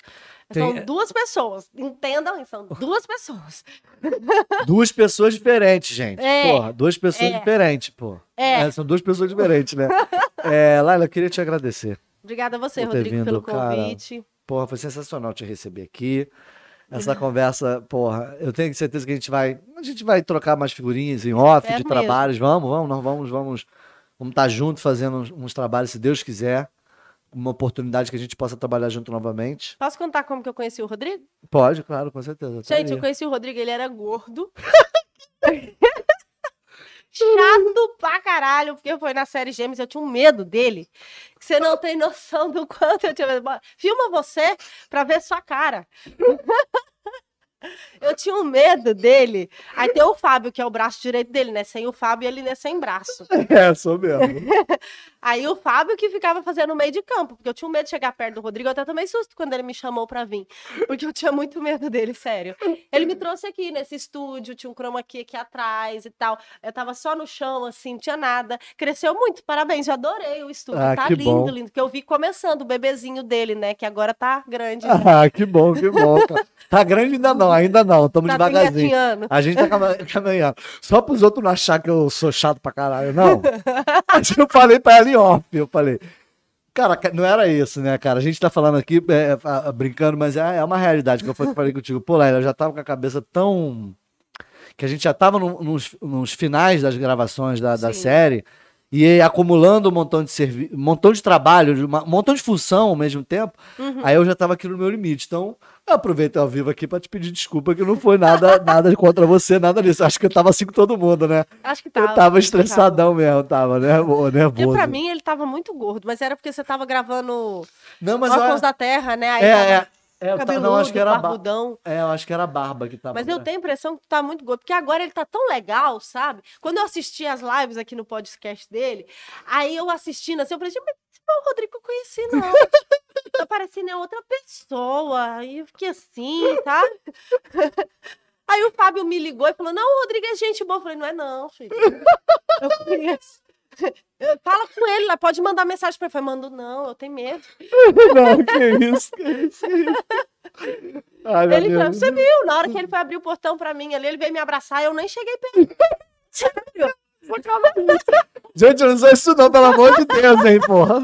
São Tem- duas pessoas. Entendam, são duas pessoas. [LAUGHS] Duas pessoas diferentes, gente. É, Porra, duas pessoas é. diferentes, pô. É. são duas pessoas diferentes, né? [LAUGHS] É, Laila, eu queria te agradecer. Obrigada a você, Rodrigo, vindo, pelo cara. convite. Porra, foi sensacional te receber aqui. Essa conversa, porra, eu tenho certeza que a gente vai, a gente vai trocar mais figurinhas em off É de mesmo. trabalhos. Vamos, vamos, nós vamos, vamos, vamos estar juntos fazendo uns, uns trabalhos, se Deus quiser. Uma oportunidade que a gente possa trabalhar junto novamente. Posso contar como que eu conheci o Rodrigo? Pode, claro, com certeza. tá Gente, eu conheci o Rodrigo, ele era gordo. [LAUGHS] Chato pra caralho, porque foi na série Gêmeos, eu tinha um medo dele. Você não tem noção do quanto eu tinha medo. Filma você pra ver sua cara. [LAUGHS] Eu tinha um medo dele. Aí tem o Fábio, que é o braço direito dele, né? Sem o Fábio, ele é sem braço. [LAUGHS] É, sou mesmo. [LAUGHS] Aí o Fábio que ficava fazendo meio de campo, porque eu tinha um medo de chegar perto do Rodrigo, eu até tomei susto quando ele me chamou pra vir, porque eu tinha muito medo dele, sério. Ele me trouxe aqui nesse estúdio, tinha um chroma key aqui atrás e tal. Eu tava só no chão, assim, não tinha nada. Cresceu muito, parabéns, eu adorei o estúdio, Ah, tá que lindo, bom. lindo. Porque eu vi começando o bebezinho dele, né, que agora tá grande. [LAUGHS] Ah, que bom, que bom. Tá grande ainda não, ainda não. Estamos tá devagarzinho. A gente tá caminhando. [LAUGHS] Só pros outros não achar que eu sou chato pra caralho, não. [LAUGHS] Mas eu falei pra ela em off, eu falei. Cara, ca- não era isso, né, cara? A gente tá falando aqui, é, brincando, mas é, é uma realidade que eu fa- falei contigo. Pô, Laila, eu já tava com a cabeça tão. Que a gente já tava no- nos, nos finais das gravações da, da série e acumulando um montão de serviço, um montão de trabalho, um montão de função ao mesmo tempo. Uhum. Aí eu já tava aqui no meu limite. Então, eu aproveito ao vivo aqui pra te pedir desculpa, que não foi nada, [LAUGHS] nada contra você, nada disso. Acho que eu tava assim com todo mundo, né? Acho que Eu tava. tava estressadão mesmo, tava né? Porque pra mim ele tava muito gordo, mas era porque você tava gravando Não, mas Órfãos da Terra, né? Aí é, tava é, é, cabeludo, não, acho que era ba- barbudão. É, eu acho que era a barba que tava. Mas eu tenho a impressão que tá muito gordo, porque agora ele tá tão legal, sabe? Quando eu assisti as lives aqui no podcast dele, aí eu assistindo assim, eu falei, gente, mas esse não é o Rodrigo que eu conheci, não. [LAUGHS] tá parecendo é outra pessoa. Aí eu fiquei assim, sabe? [LAUGHS] Aí o Fábio me ligou e falou, não, o Rodrigo é gente boa. Eu falei, não é não, filho. [LAUGHS] Eu conheço. [LAUGHS] Fala com ele lá, pode mandar mensagem pra ele. Eu mando não, eu tenho medo. [LAUGHS] Não, que isso, que isso, que isso. Ai, meu Ele, Deus. você viu, na hora que ele foi abrir o portão pra mim ali, ele veio me abraçar, eu nem cheguei perto. [LAUGHS] Sério? Gente, eu não sou isso não, pelo amor de Deus, hein, porra.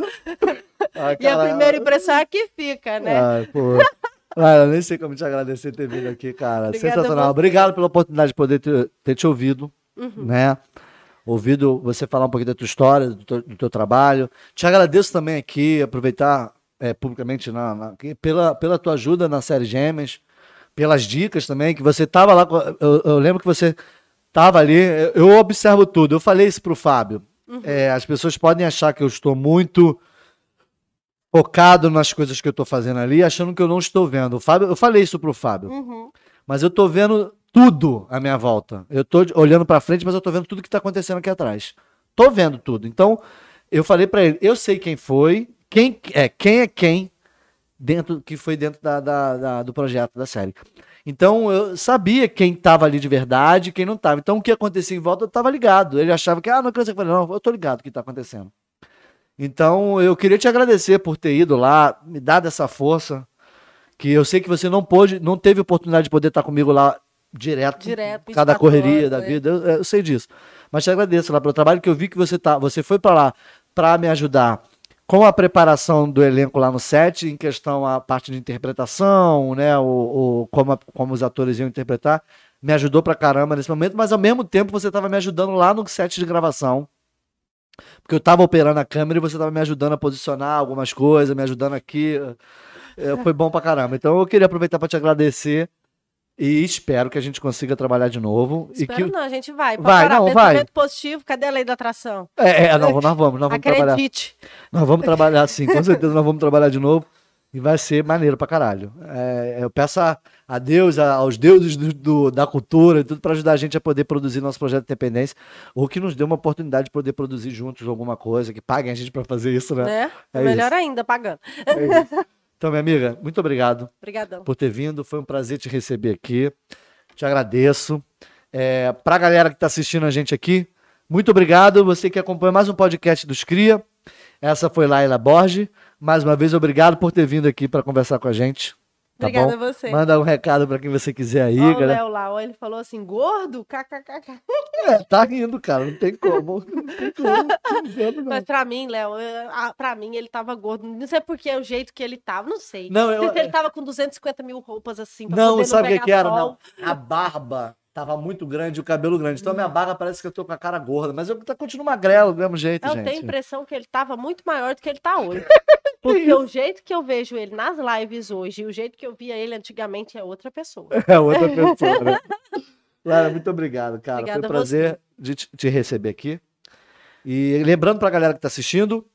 Ai, E a primeira impressão é que fica, né? Ai, pô. Cara, nem sei como te agradecer ter vindo aqui, cara. Obrigada Sensacional. Obrigado pela oportunidade de poder ter, ter te ouvido, Uhum. né? Ouvido você falar um pouquinho da tua história, do teu, do teu trabalho. Te agradeço também aqui, aproveitar é, publicamente na, na- pela, pela tua ajuda na série Gêmeas, pelas dicas também, que você tava lá. Eu, eu lembro que você tava ali. eu- Eu observo tudo. Eu falei isso pro Fábio. É, as pessoas podem achar que eu estou muito focado nas coisas que eu estou fazendo ali, achando que eu não estou vendo. O Fábio, eu falei isso pro Fábio, Uhum. mas eu estou vendo tudo à minha volta. Eu estou olhando para frente, mas eu estou vendo tudo que está acontecendo aqui atrás. Tô vendo tudo. Então, eu falei para ele, eu sei quem foi, quem é quem é quem dentro que foi dentro da, da- da- do projeto da série. Então eu sabia quem estava ali de verdade, quem não estava. Então o que acontecia em volta eu estava ligado. Ele achava que ah não acredito. Eu falei, não, eu tô ligado o que está acontecendo. Então eu queria te agradecer por ter ido lá, me dado essa força, que eu sei que você não pôde, não teve oportunidade de poder estar comigo lá direto, Direto, por causa da 24 correria da é. vida. Eu, eu sei disso. Mas te agradeço lá pelo trabalho que eu vi que você tá, você foi para lá para me ajudar com a preparação do elenco lá no set, em questão a parte de interpretação, né, o, o- como, a- como os atores iam interpretar, me ajudou pra caramba nesse momento, mas ao mesmo tempo você estava me ajudando lá no set de gravação. Porque eu estava operando a câmera e você estava me ajudando a posicionar algumas coisas, me ajudando aqui. É, foi bom pra caramba. Então eu queria aproveitar para te agradecer e espero que a gente consiga trabalhar de novo. e Espero que... não, a gente vai. Vai, Parar, não, vai. positivo, cadê a lei da atração? É, é, não, nós vamos, nós vamos trabalhar. Acredite. Nós vamos trabalhar sim, com certeza nós vamos trabalhar de novo e vai ser maneiro pra caralho. É, eu peço a, a Deus, a- aos deuses do- do- da cultura e tudo pra ajudar a gente a poder produzir nosso projeto de independência ou que nos dê uma oportunidade de poder produzir juntos alguma coisa, que paguem a gente pra fazer isso, né? Né? É Melhor ainda, pagando. É isso. Então, minha amiga, muito obrigado Obrigadão. por ter vindo. Foi um prazer te receber aqui. Te agradeço. É, pra galera que tá assistindo a gente aqui, muito obrigado. Você que acompanha mais um podcast dos Cria. Essa foi Laila Borges. Mais uma vez, obrigado por ter vindo aqui para conversar com a gente. Tá Obrigada bom? a você. Manda um recado para quem você quiser aí, Ó, o galera. Léo lá, ó, ele falou assim, gordo? KKKK. É, tá rindo, cara. Não tem como. Não tem como. Não. Mas pra mim, Léo, pra mim ele tava gordo. Não sei porque é o jeito que ele tava, não sei. Não, eu- ele tava com 250 mil roupas assim. Pra Não, poder sabe o que, que era? Não. A barba tava muito grande e o cabelo grande. Então, a minha barba parece que eu tô com a cara gorda. Mas eu continuo magrelo do mesmo jeito, Eu gente. tenho a impressão que ele tava muito maior do que ele tá hoje. [LAUGHS] Porque o jeito que eu vejo ele nas lives hoje e o jeito que eu via ele antigamente é outra pessoa. [LAUGHS] É outra pessoa, né? [LAUGHS] Lara, muito obrigado, cara. Obrigada Foi um prazer de te, receber aqui. E lembrando pra galera que tá assistindo,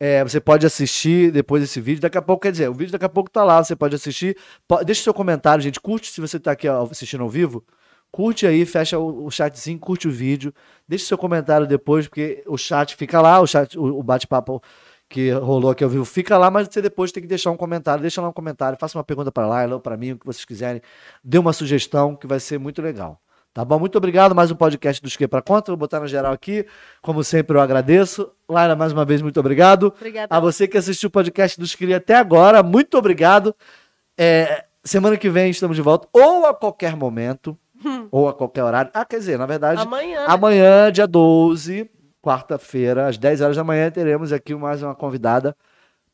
é, você pode assistir depois desse vídeo. Daqui a pouco, quer dizer, o vídeo daqui a pouco tá lá, você pode assistir. Deixa seu comentário, gente. Curte se você tá aqui assistindo ao vivo. Curte aí, fecha o, o chatzinho, curte o vídeo. Deixa seu comentário depois, porque o chat fica lá, o chat, o, o bate-papo que rolou aqui ao vivo fica lá, mas você depois tem que deixar um comentário. Deixa lá um comentário, faça uma pergunta para lá, ou para mim, o que vocês quiserem. Dê uma sugestão que vai ser muito legal. Tá bom? Muito obrigado. Mais um podcast dos Que Pra Conta. Vou botar na geral aqui. Como sempre, eu agradeço. Laila, mais uma vez, muito obrigado. Obrigada. A você que assistiu o podcast dos Cria até agora, muito obrigado. É, semana que vem estamos de volta, ou a qualquer momento, ou a qualquer horário. Ah, quer dizer, na verdade, Amanhã. né? amanhã, dia 12, quarta-feira, às 10 horas da manhã, teremos aqui mais uma convidada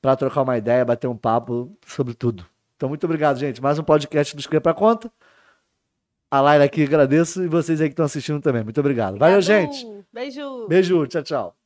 para trocar uma ideia, bater um papo sobre tudo. Então, muito obrigado, gente. Mais um podcast dos Cria Pra Conta. A Laila aqui agradeço e vocês aí que estão assistindo também. Muito obrigado. Valeu, Obrigado. gente. Beijo. Beijo, tchau, tchau.